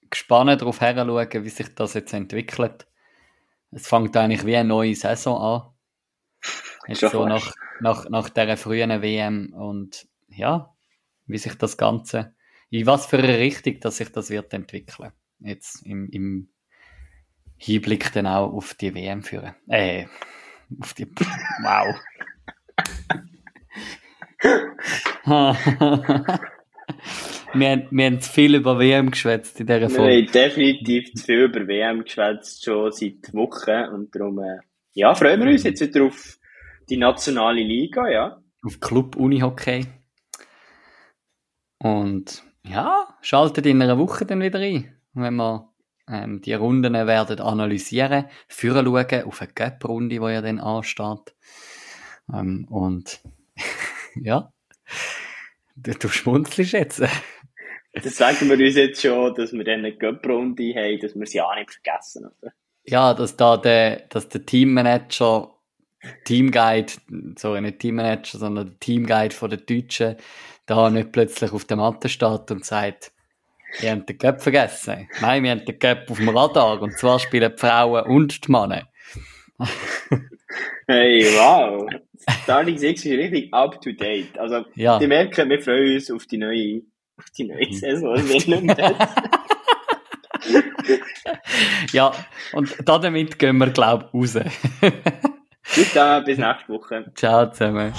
gespannt darauf schauen, wie sich das jetzt entwickelt. Es fängt eigentlich wie eine neue Saison an. Jetzt so nach, nach, nach dieser frühen WM und ja, wie sich das Ganze, in was für eine Richtung, dass sich das wird entwickeln. Jetzt im, im Hinblick dann auch auf die WM führen. Äh, auf die, wow. wir, haben, wir haben zu viel über WM geschwätzt in dieser Wir Folge. haben definitiv zu viel über WM geschwätzt, schon seit Wochen. Und darum, äh, ja, freuen wir uns jetzt wieder auf die nationale Liga, ja. Auf Club Unihockey. Und ja, schaltet in einer Woche dann wieder ein, wenn wir ähm, die Runden werden analysieren, führen schauen auf eine Cup-Runde, die ja dann ansteht. Ähm, und ja, du, du schmunzelst jetzt. Das sagen wir uns jetzt schon, dass wir dann eine Cup-Runde haben, dass wir sie auch nicht vergessen, oder? Ja, dass da der, dass der Teammanager, Teamguide, sorry, nicht Teammanager, sondern der Teamguide von den Deutschen, da nicht plötzlich auf der Matte steht und sagt, ihr habt den Cup vergessen. Nein, wir haben den Cup auf dem Radar und zwar spielen die Frauen und die Männer. Hey, wow. Starting Six ist richtig up to date. Also, Ja. die merken, wir freuen uns auf die neue, auf die neue Saison. Nicht mehr. Ja, und damit gehen wir, glaube ich, raus. Bis dann, bis nächste Woche. Ciao zusammen.